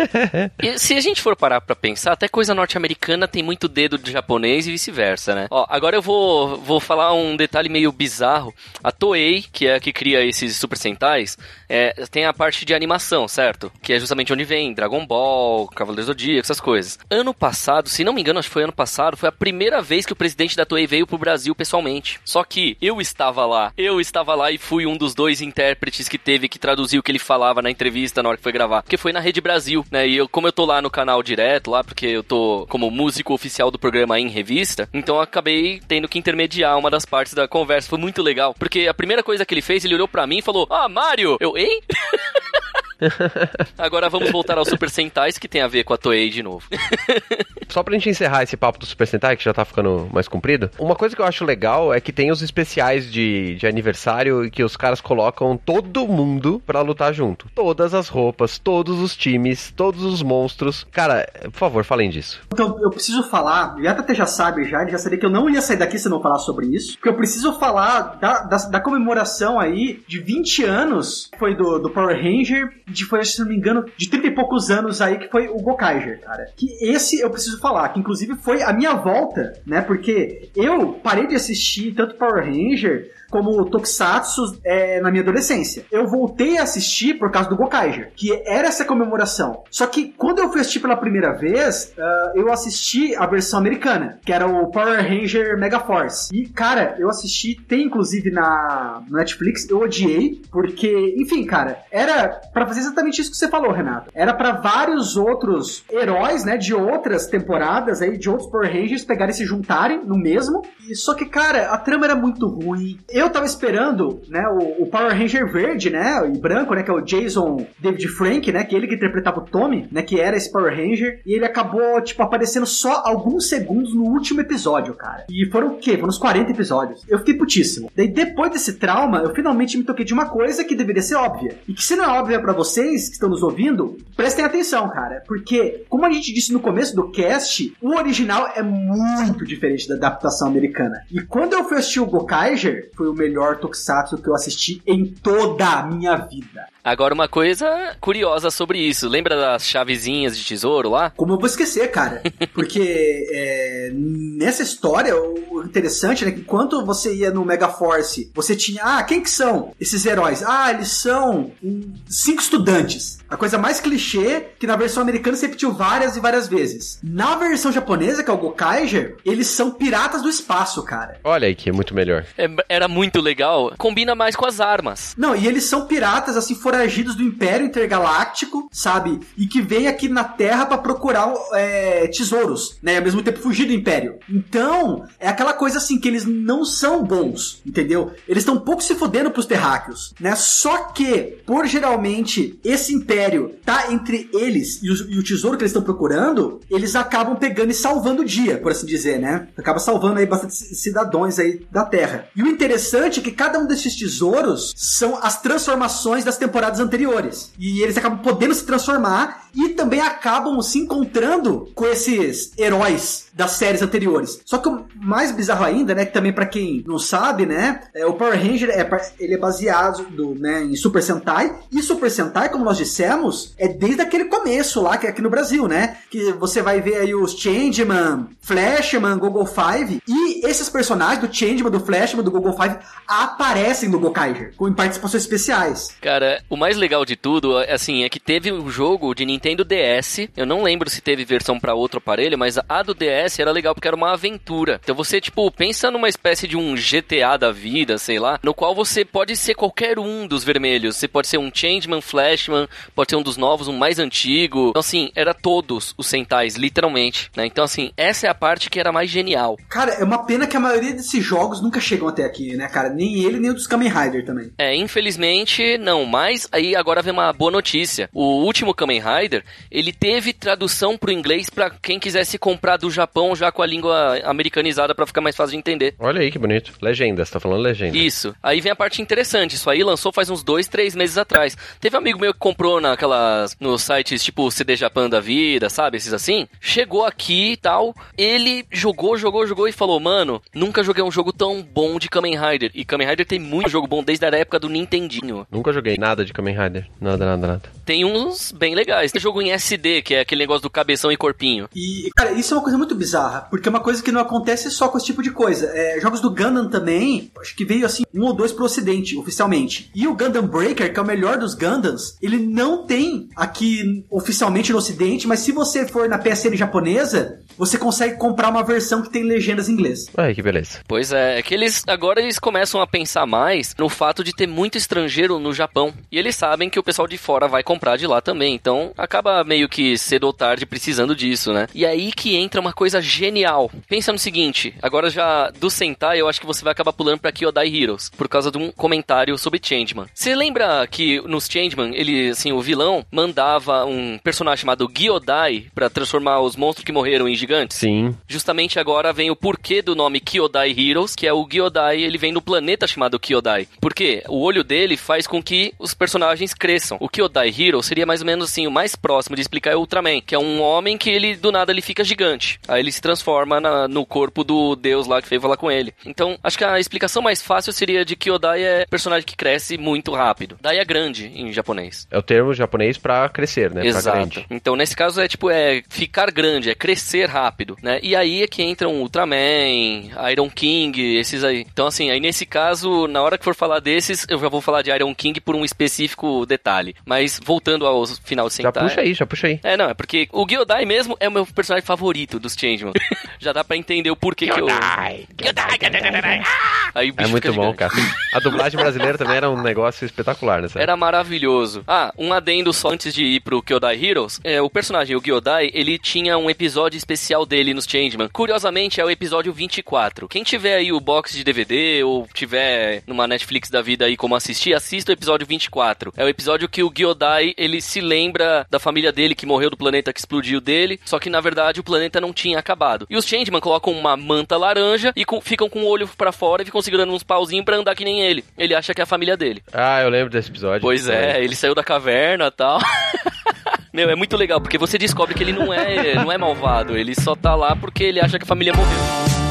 e se a gente for parar pra pensar, até coisa norte-americana tem muito dedo de japonês e vice-versa, né? Ó, agora eu vou, vou falar um detalhe meio bizarro. A Toei, que é a que cria esses Super Sentais, é, tem a parte de animação, certo? Que é justamente onde vem Dragon Ball, Cavaleiros do Zodíaco, essas coisas. Ano passado, se não me engano, acho que foi ano passado, foi a primeira vez que o presidente da Toei veio pro Brasil pessoalmente. Só que eu estava lá, eu estava lá e fui um dos dois intérpretes que teve que traduzir o que ele falava na entrevista na hora que foi gravar. Porque foi na Rede Brasil, né? E eu, como eu tô lá no canal direto, lá, porque eu tô como músico oficial do programa em revista, então acabei tendo que intermediar uma das partes da conversa. Foi muito legal. Porque a primeira coisa que ele fez, ele olhou para mim e falou: Ah, Mario! Eu, hein? Agora vamos voltar ao Super Sentais, que tem a ver com a Toei de novo. Só pra gente encerrar esse papo do Super Sentai, que já tá ficando mais comprido, uma coisa que eu acho legal é que tem os especiais de, de aniversário e que os caras colocam todo mundo pra lutar junto. Todas as roupas, todos os times, todos os monstros. Cara, por favor, falem disso. Então, eu preciso falar, o até já sabe já, ele já sabia que eu não ia sair daqui se não falar sobre isso, porque eu preciso falar da, da, da comemoração aí de 20 anos, foi do, do Power Ranger, de foi, se não me engano, de 30 e poucos anos aí, que foi o Gokaiger, cara. Que esse eu preciso falar, que inclusive foi a minha volta, né? Porque eu parei de assistir tanto Power Ranger como Tokusatsu é, na minha adolescência. Eu voltei a assistir por causa do Gokaiger, que era essa comemoração. Só que quando eu fui assistir pela primeira vez, uh, eu assisti a versão americana, que era o Power Ranger Mega Force. E, cara, eu assisti, tem inclusive na Netflix, eu odiei, porque, enfim, cara, era, pra fazer exatamente isso que você falou, Renato. Era para vários outros heróis, né, de outras temporadas aí, de outros Power Rangers pegarem e se juntarem no mesmo. E só que, cara, a trama era muito ruim. Eu tava esperando, né, o, o Power Ranger verde, né, e branco, né, que é o Jason David Frank, né, que é ele que interpretava o Tommy, né, que era esse Power Ranger, e ele acabou, tipo, aparecendo só alguns segundos no último episódio, cara. E foram o quê? Foram uns 40 episódios. Eu fiquei putíssimo. Daí, depois desse trauma, eu finalmente me toquei de uma coisa que deveria ser óbvia. E que se não é óbvia para vocês que estão nos ouvindo, prestem atenção, cara. Porque, como a gente disse no começo do cast, o original é muito diferente da adaptação americana. E quando eu fui assistir o Gokaiger, foi o melhor Tokusatsu que eu assisti em toda a minha vida. Agora, uma coisa curiosa sobre isso. Lembra das chavezinhas de tesouro lá? Como eu vou esquecer, cara? Porque é, nessa história, o interessante é que enquanto você ia no Megaforce, você tinha. Ah, quem que são esses heróis? Ah, eles são um, cinco estudantes. A coisa mais clichê, que na versão americana se repetiu várias e várias vezes. Na versão japonesa, que é o Gokaiger, eles são piratas do espaço, cara. Olha aí que é muito melhor. É, era muito legal. Combina mais com as armas. Não, e eles são piratas, assim, foragidos do Império Intergaláctico, sabe? E que vêm aqui na Terra para procurar é, tesouros, né? Ao mesmo tempo fugir do Império. Então, é aquela coisa assim, que eles não são bons, entendeu? Eles estão um pouco se fodendo pros terráqueos, né? Só que, por geralmente, esse Império tá entre eles e o, e o tesouro que eles estão procurando, eles acabam pegando e salvando o dia, por assim dizer, né? Acaba salvando aí bastante cidadãos aí da Terra. E o interessante é que cada um desses tesouros são as transformações das temporadas anteriores. E eles acabam podendo se transformar e também acabam se encontrando com esses heróis das séries anteriores. Só que o mais bizarro ainda, né, que também para quem não sabe, né, é, o Power Ranger é, ele é baseado do, né, em Super Sentai e Super Sentai, como nós dissemos, é desde aquele começo lá que é aqui no Brasil, né, que você vai ver aí os Changeman, Flashman, Google Five e esses personagens do Changeman, do Flashman, do Google Five aparecem no Gokaiger com participações especiais. Cara, o mais legal de tudo, assim, é que teve um jogo de Nintendo DS. Eu não lembro se teve versão para outro aparelho, mas a do DS DS era legal porque era uma aventura. Então você, tipo, pensa numa espécie de um GTA da vida, sei lá, no qual você pode ser qualquer um dos vermelhos. Você pode ser um Changeman, Flashman, pode ser um dos novos, um mais antigo. Então, assim, era todos os Sentais, literalmente, né? Então, assim, essa é a parte que era mais genial. Cara, é uma pena que a maioria desses jogos nunca chegam até aqui, né, cara? Nem ele, nem o dos Kamen Rider também. É, infelizmente, não. Mas aí agora vem uma boa notícia. O último Kamen Rider, ele teve tradução pro inglês para quem quisesse comprar do Japão Japão já com a língua americanizada para ficar mais fácil de entender. Olha aí que bonito. Legenda, você tá falando legenda. Isso. Aí vem a parte interessante. Isso aí lançou faz uns dois, três meses atrás. Teve um amigo meu que comprou naquelas. nos sites tipo CD Japan da vida, sabe? Esses assim. Chegou aqui e tal. Ele jogou, jogou, jogou e falou: Mano, nunca joguei um jogo tão bom de Kamen Rider. E Kamen Rider tem muito jogo bom desde a época do Nintendinho. Nunca joguei nada de Kamen Rider. Nada, nada, nada. Tem uns bem legais. Tem jogo em SD, que é aquele negócio do cabeção e corpinho. E, cara, isso é uma coisa muito bizarra, porque é uma coisa que não acontece só com esse tipo de coisa. É, jogos do Gundam também, acho que veio assim, um ou dois pro ocidente, oficialmente. E o Gundam Breaker, que é o melhor dos Gundams, ele não tem aqui oficialmente no ocidente, mas se você for na PSN japonesa, você consegue comprar uma versão que tem legendas em inglês. Ai, que beleza. Pois é, é que eles agora eles começam a pensar mais no fato de ter muito estrangeiro no Japão. E eles sabem que o pessoal de fora vai comprar de lá também. Então acaba meio que cedo ou tarde precisando disso, né? E aí que entra uma coisa genial. Pensa no seguinte, agora já do Sentai, eu acho que você vai acabar pulando pra Kyodai Heroes, por causa de um comentário sobre Changeman. Você lembra que nos Changeman, ele, assim, o vilão mandava um personagem chamado Gyodai para transformar os monstros que morreram em gigantes? Sim. Justamente agora vem o porquê do nome Kyodai Heroes, que é o Gyodai, ele vem no planeta chamado Kyodai. Porque o olho dele faz com que os personagens cresçam. O Kyodai Hero seria mais ou menos assim, o mais próximo de explicar é o Ultraman, que é um homem que ele do nada ele fica gigante. Aí ele se transforma na, no corpo do deus lá que veio falar com ele. Então, acho que a explicação mais fácil seria de Kyodai é personagem que cresce muito rápido. Dai é grande em japonês. É o termo japonês para crescer, né? Exato. Então, nesse caso é tipo é ficar grande, é crescer rápido, né? E aí é que entram Ultraman, Iron King, esses aí. Então, assim, aí nesse caso, na hora que for falar desses, eu já vou falar de Iron King por um específico detalhe. Mas voltando ao final de Sentai. Já puxa aí, já puxa aí. É, não, é porque o Gyodai mesmo é o meu personagem favorito dos Já dá pra entender o porquê que eu... Gyodai, Aí o É bicho muito fica bom, cara. A dublagem brasileira também era um negócio espetacular, né? Era maravilhoso. Ah, um adendo só antes de ir pro Kyodai Heroes. É, o personagem, o Gyodai, ele tinha um episódio especial dele nos Changeman. Curiosamente, é o episódio 24. Quem tiver aí o box de DVD ou tiver numa Netflix da vida aí como assistir, assista o episódio 24. É o episódio que o Gyodai, ele se lembra da família dele que morreu do planeta que explodiu dele, só que na verdade o planeta não tinha acabado. E os Changeman colocam uma manta laranja e com- ficam com o olho pra fora e ficam segurando uns pauzinhos pra andar que nem ele. Ele acha que é a família dele. Ah, eu lembro desse episódio. Pois é, ele saiu da caverna e tal. Meu, é muito legal, porque você descobre que ele não é, não é malvado, ele só tá lá porque ele acha que a família morreu.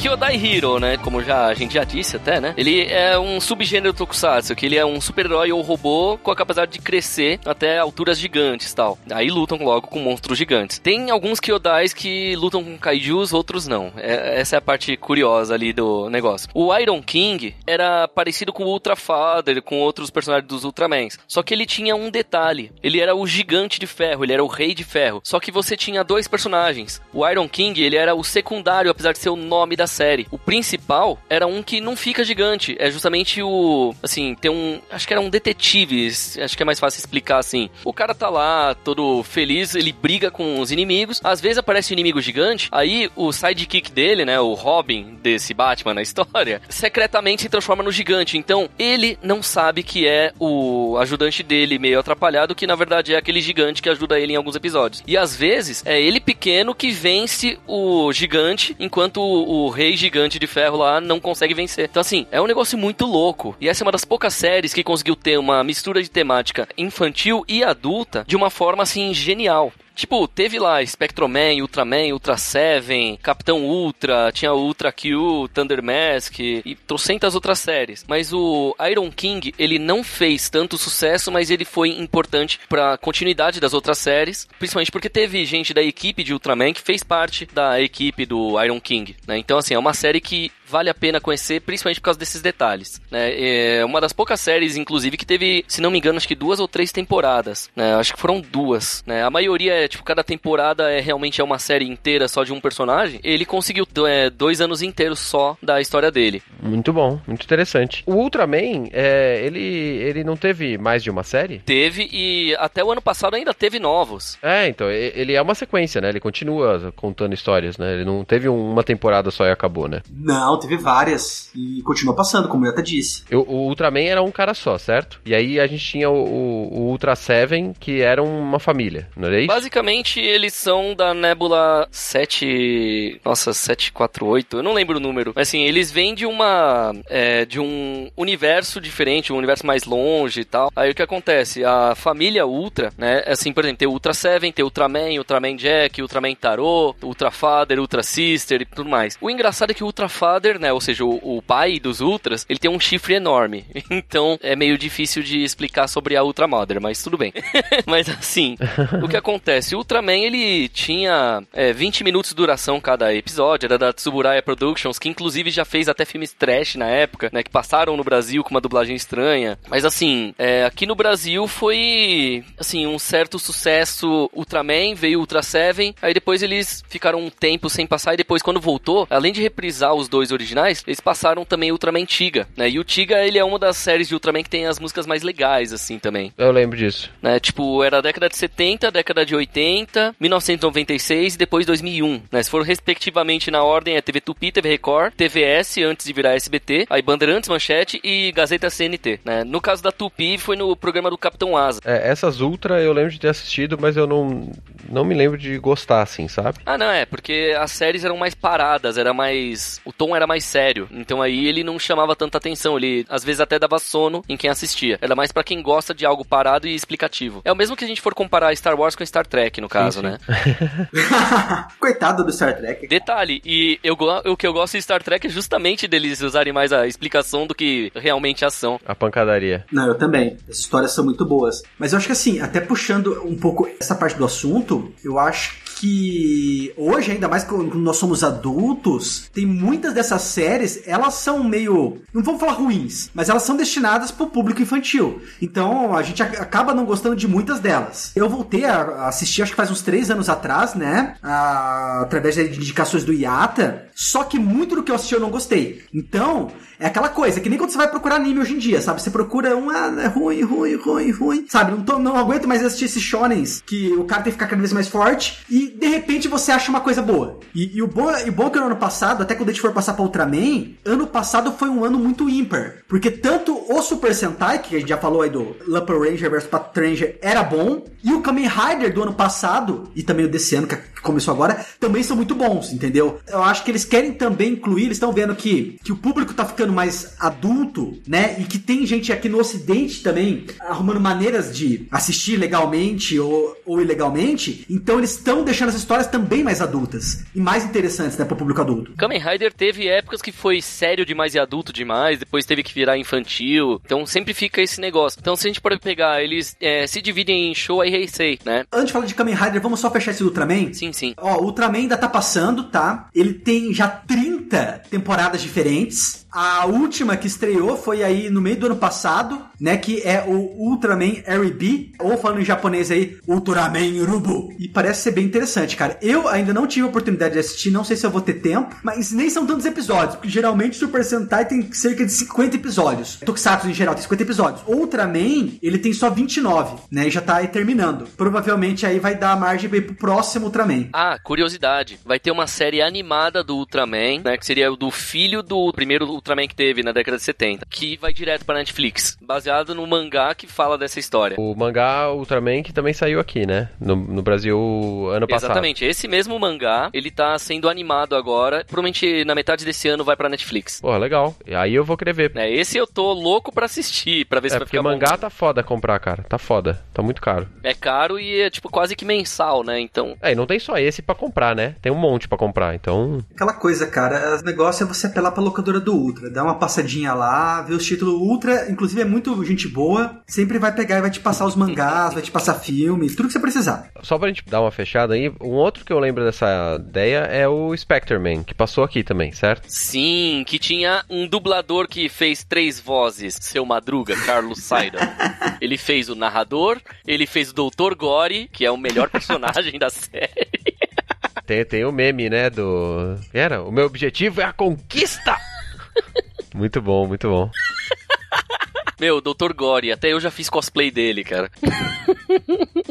Kyodai Hero, né? Como já, a gente já disse até, né? Ele é um subgênero tokusatsu, que ele é um super-herói ou robô com a capacidade de crescer até alturas gigantes tal. Aí lutam logo com monstros gigantes. Tem alguns Kyodais que lutam com kaijus, outros não. É- essa é a parte curiosa ali do negócio. O Iron King era parecido com o Ultra Father, com outros personagens dos Ultramans. Só que ele tinha um detalhe. Ele era o gigante de ferro, ele era o rei de ferro. Só que você tinha dois personagens. O Iron King, ele era o secundário, apesar de ser o nome da série. O principal era um que não fica gigante. É justamente o. Assim, tem um. Acho que era um detetive. Acho que é mais fácil explicar assim. O cara tá lá, todo feliz, ele briga com os inimigos. Às vezes aparece um inimigo gigante. Aí o sidekick dele, né? O Robin desse Batman na história, secretamente se transforma no gigante. Então ele não sabe que é o ajudante dele meio atrapalhado, que na verdade é aquele gigante que ajuda ele em alguns episódios. E às vezes é ele pequeno que vence o gigante, enquanto o, o rei gigante de ferro lá não consegue vencer. Então, assim, é um negócio muito louco. E essa é uma das poucas séries que conseguiu ter uma mistura de temática infantil e adulta de uma forma assim genial. Tipo, teve lá Spectroman, Ultraman, Ultra Seven, Capitão Ultra, tinha Ultra Q, Thunder Mask e trocentas outras séries. Mas o Iron King, ele não fez tanto sucesso, mas ele foi importante pra continuidade das outras séries, principalmente porque teve gente da equipe de Ultraman que fez parte da equipe do Iron King, né? Então, assim, é uma série que vale a pena conhecer, principalmente por causa desses detalhes, né? É uma das poucas séries, inclusive, que teve, se não me engano, acho que duas ou três temporadas, né? Acho que foram duas, né? A maioria é, tipo, cada temporada é realmente é uma série inteira só de um personagem. Ele conseguiu é, dois anos inteiros só da história dele. Muito bom, muito interessante. O Ultraman, é, ele, ele não teve mais de uma série? Teve e até o ano passado ainda teve novos. É, então, ele é uma sequência, né? Ele continua contando histórias, né? Ele não teve um- uma temporada só e acabou, né? Não, teve várias. E continua passando, como eu até disse. Eu- o Ultraman era um cara só, certo? E aí a gente tinha o, o- o Ultra Seven, que era uma família, não era isso? Basicamente, eles são da Nebula 7. Nossa, 748. Eu não lembro o número. Mas assim, eles vêm de uma. é, de um universo diferente, um universo mais longe e tal. Aí o que acontece? A família Ultra, né? Assim, por exemplo, tem Ultra Seven, tem o Ultraman, Ultraman Jack, Ultraman Tarot, Ultra Father, Ultra Sister e tudo mais. O engraçado é que o Ultra Father, né? Ou seja, o, o pai dos Ultras, ele tem um chifre enorme. Então é meio difícil de explicar sobre a Ultra Mother, mas tudo bem. mas assim, o que acontece? O Ultraman ele tinha é, 20 minutos de duração cada episódio, era da Tsuburaya Productions, que inclusive já fez até filmes trash na época, né? Que passaram no Brasil com uma dublagem estranha. Mas assim, é, aqui no Brasil foi assim, um certo sucesso. Ultraman veio Ultra Seven, aí depois eles ficaram um tempo sem passar, e depois, quando voltou, além de reprisar os dois originais, eles passaram também Ultraman Tiga, né? E o Tiga, ele é uma das séries de Ultraman que tem as músicas mais legais, assim, também Eu lembro disso. né? Tipo, era a década de 70, década de 80, 1996 e depois 2001, né? Se for respectivamente na ordem é TV Tupi, TV Record, TVS antes de virar SBT, aí Bandeirantes, Manchete e Gazeta CNT, né? No caso da Tupi foi no programa do Capitão Asa. É, essas Ultra eu lembro de ter assistido, mas eu não, não me lembro de gostar, assim, sabe? Ah, não, é, porque as séries eram mais paradas, era mais. O tom era mais sério. Então aí ele não chamava tanta atenção. Ele às vezes até dava sono em quem assistia. Era mais pra quem gosta de algo parado e explicativo. É o mesmo que a gente for comparar Star Wars com Star Trek. Trek, no caso, sim. né? Coitado do Star Trek. Detalhe, e eu, o que eu gosto de Star Trek é justamente deles usarem mais a explicação do que realmente a ação. A pancadaria. Não, eu também. As histórias são muito boas. Mas eu acho que assim, até puxando um pouco essa parte do assunto, eu acho que hoje, ainda mais quando nós somos adultos, tem muitas dessas séries, elas são meio. Não vamos falar ruins, mas elas são destinadas para o público infantil. Então a gente acaba não gostando de muitas delas. Eu voltei a assistir, acho que faz uns três anos atrás, né? A, através de indicações do IATA. Só que muito do que eu assisti eu não gostei. Então, é aquela coisa, que nem quando você vai procurar anime hoje em dia, sabe? Você procura um, ah, é ruim, ruim, ruim, ruim. Sabe? Não, tô, não aguento mais assistir esses shonens que o cara tem que ficar cada vez mais forte e de repente você acha uma coisa boa. E, e o bom, e o bom é que no ano passado, até quando a gente for passar pra Ultraman, ano passado foi um ano muito ímpar. Porque tanto o Super Sentai, que a gente já falou aí do Lumper Ranger vs Pat Ranger, era bom, e o Kamen Rider do ano passado, e também o desse ano, que começou agora, também são muito bons, entendeu? Eu acho que eles querem também incluir, eles estão vendo que, que o público tá ficando mais adulto, né? E que tem gente aqui no ocidente também arrumando maneiras de assistir legalmente ou, ou ilegalmente, então eles estão deixando as histórias também mais adultas e mais interessantes, né, pro público adulto. Kamen Rider teve épocas que foi sério demais e adulto demais, depois teve que virar infantil, então sempre fica esse negócio. Então se a gente pode pegar, eles é, se dividem em show e Heisei, né? Antes de falar de Kamen Rider, vamos só fechar esse Ultraman? Sim, sim. Ó, o Ultraman ainda tá passando, tá? Ele tem já 30 temporadas diferentes. A última que estreou foi aí no meio do ano passado, né? Que é o Ultraman R.B. Ou falando em japonês aí, Ultraman Rubu. E parece ser bem interessante, cara. Eu ainda não tive a oportunidade de assistir, não sei se eu vou ter tempo, mas nem são tantos episódios, porque geralmente Super Sentai tem cerca de 50 episódios. Tokusatsu em geral tem 50 episódios. Ultraman, ele tem só 29, né? E já tá aí terminando. Provavelmente aí vai dar margem pro próximo Ultraman. Ah, curiosidade. Vai ter uma série animada do Ultraman, né? Que seria o do filho do primeiro Ultraman que teve na década de 70, que vai direto pra Netflix, baseado no mangá que fala dessa história. O mangá Ultraman que também saiu aqui, né? No, no Brasil ano passado. Exatamente. Esse mesmo mangá, ele tá sendo animado agora. Provavelmente na metade desse ano vai pra Netflix. Pô, legal. Aí eu vou querer ver. É, esse eu tô louco pra assistir, pra ver é, se vai porque ficar mangá bom. tá foda comprar, cara. Tá foda. Tá muito caro. É caro e é tipo quase que mensal, né? Então. É, e não tem só esse pra comprar, né? Tem um monte pra comprar, então. Aquela coisa, cara, o negócio é você apelar pra locadora do Ultra, dar uma passadinha lá, ver os títulos Ultra, inclusive é muito gente boa, sempre vai pegar e vai te passar os mangás, vai te passar filme, tudo que você precisar. Só pra gente dar uma fechada aí, um outro que eu lembro dessa ideia é o Spectreman, que passou aqui também, certo? Sim, que tinha um dublador que fez três vozes, seu Madruga, Carlos Saida. ele fez o narrador, ele fez o Doutor Gore, que é o melhor personagem da série. Tem, tem o meme, né, do... Era, o meu objetivo é a conquista! Muito bom, muito bom. Meu, Dr. Gore, até eu já fiz cosplay dele, cara.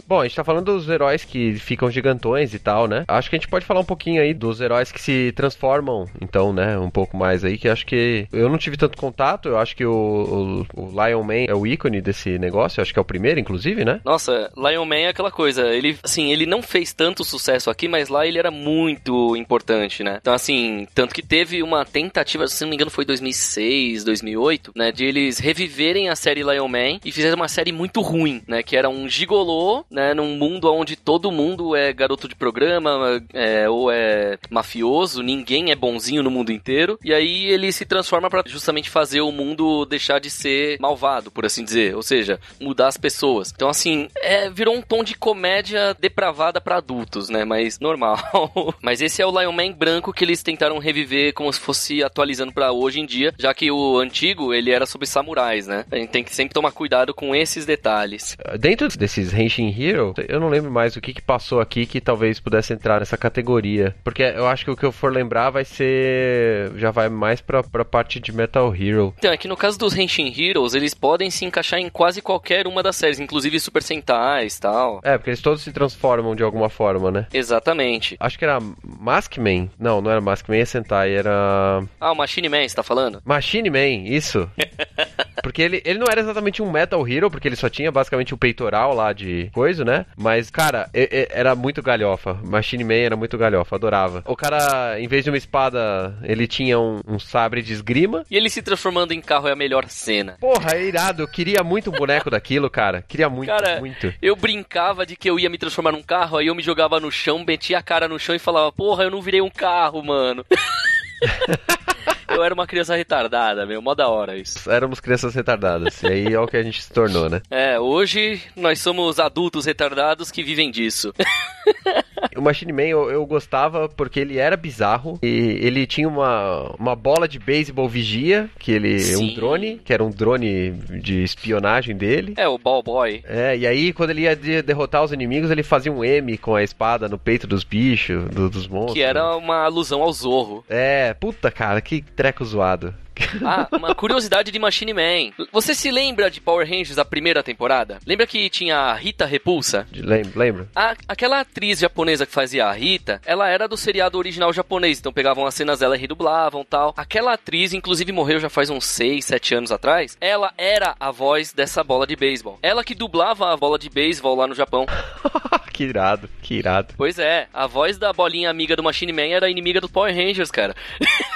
Bom, a gente tá falando dos heróis que ficam gigantões e tal, né? Acho que a gente pode falar um pouquinho aí dos heróis que se transformam, então, né? Um pouco mais aí, que acho que eu não tive tanto contato. Eu acho que o, o, o Lion Man é o ícone desse negócio. Acho que é o primeiro, inclusive, né? Nossa, Lion Man é aquela coisa. Ele, assim, ele não fez tanto sucesso aqui, mas lá ele era muito importante, né? Então, assim, tanto que teve uma tentativa, se não me engano, foi 2006, 2008, né? De eles reviverem a série Lion Man e fizeram uma série muito ruim, né? Que era um gigolô, né? Num mundo onde todo mundo é garoto de programa é, ou é mafioso, ninguém é bonzinho no mundo inteiro. E aí ele se transforma para justamente fazer o mundo deixar de ser malvado, por assim dizer. Ou seja, mudar as pessoas. Então, assim, é, virou um tom de comédia depravada para adultos, né? Mas normal. Mas esse é o Lion Man branco que eles tentaram reviver como se fosse atualizando para hoje em dia, já que o antigo ele era sobre samurais, né? A gente tem que sempre tomar cuidado com esses detalhes. Dentro desses Henshin Hero, eu não lembro mais o que, que passou aqui que talvez pudesse entrar nessa categoria. Porque eu acho que o que eu for lembrar vai ser. Já vai mais pra, pra parte de Metal Hero. Então, é que no caso dos Henshin Heroes, eles podem se encaixar em quase qualquer uma das séries, inclusive Super Sentais e tal. É, porque eles todos se transformam de alguma forma, né? Exatamente. Acho que era Maskman. Não, não era Maskman, é Sentai, era. Ah, o Machine Man, você tá falando? Machine Man, isso. porque ele, ele não era exatamente um Metal Hero, porque ele só tinha basicamente o peitoral lá de coisa, né? Mas, cara, era muito galhofa. Machine Man era muito galhofa, adorava. O cara, em vez de uma espada, ele tinha um, um sabre de esgrima. E ele se transformando em carro é a melhor cena. Porra, é irado. Eu queria muito um boneco daquilo, cara. Queria muito, cara, muito. Eu brincava de que eu ia me transformar num carro, aí eu me jogava no chão, metia a cara no chão e falava, porra, eu não virei um carro, mano. eu era uma criança retardada, meu, mó da hora isso. Éramos crianças retardadas, e aí é o que a gente se tornou, né? É, hoje nós somos adultos retardados que vivem disso. o Machine Man eu, eu, gostava porque ele era bizarro e ele tinha uma, uma bola de beisebol vigia, que ele Sim. um drone, que era um drone de espionagem dele. É, o Ball Boy. É, e aí quando ele ia derrotar os inimigos, ele fazia um M com a espada no peito dos bichos, do, dos monstros. Que era uma alusão ao Zorro. É, puta cara, que treco zoado. Ah, uma curiosidade de Machine Man. Você se lembra de Power Rangers da primeira temporada? Lembra que tinha a Rita Repulsa? Lembro, lembro. A, aquela atriz japonesa que fazia a Rita, ela era do seriado original japonês, então pegavam as cenas dela e redublavam tal. Aquela atriz, inclusive, morreu já faz uns 6, 7 anos atrás. Ela era a voz dessa bola de beisebol. Ela que dublava a bola de beisebol lá no Japão. que irado, que irado. Pois é, a voz da bolinha amiga do Machine Man era inimiga do Power Rangers, cara.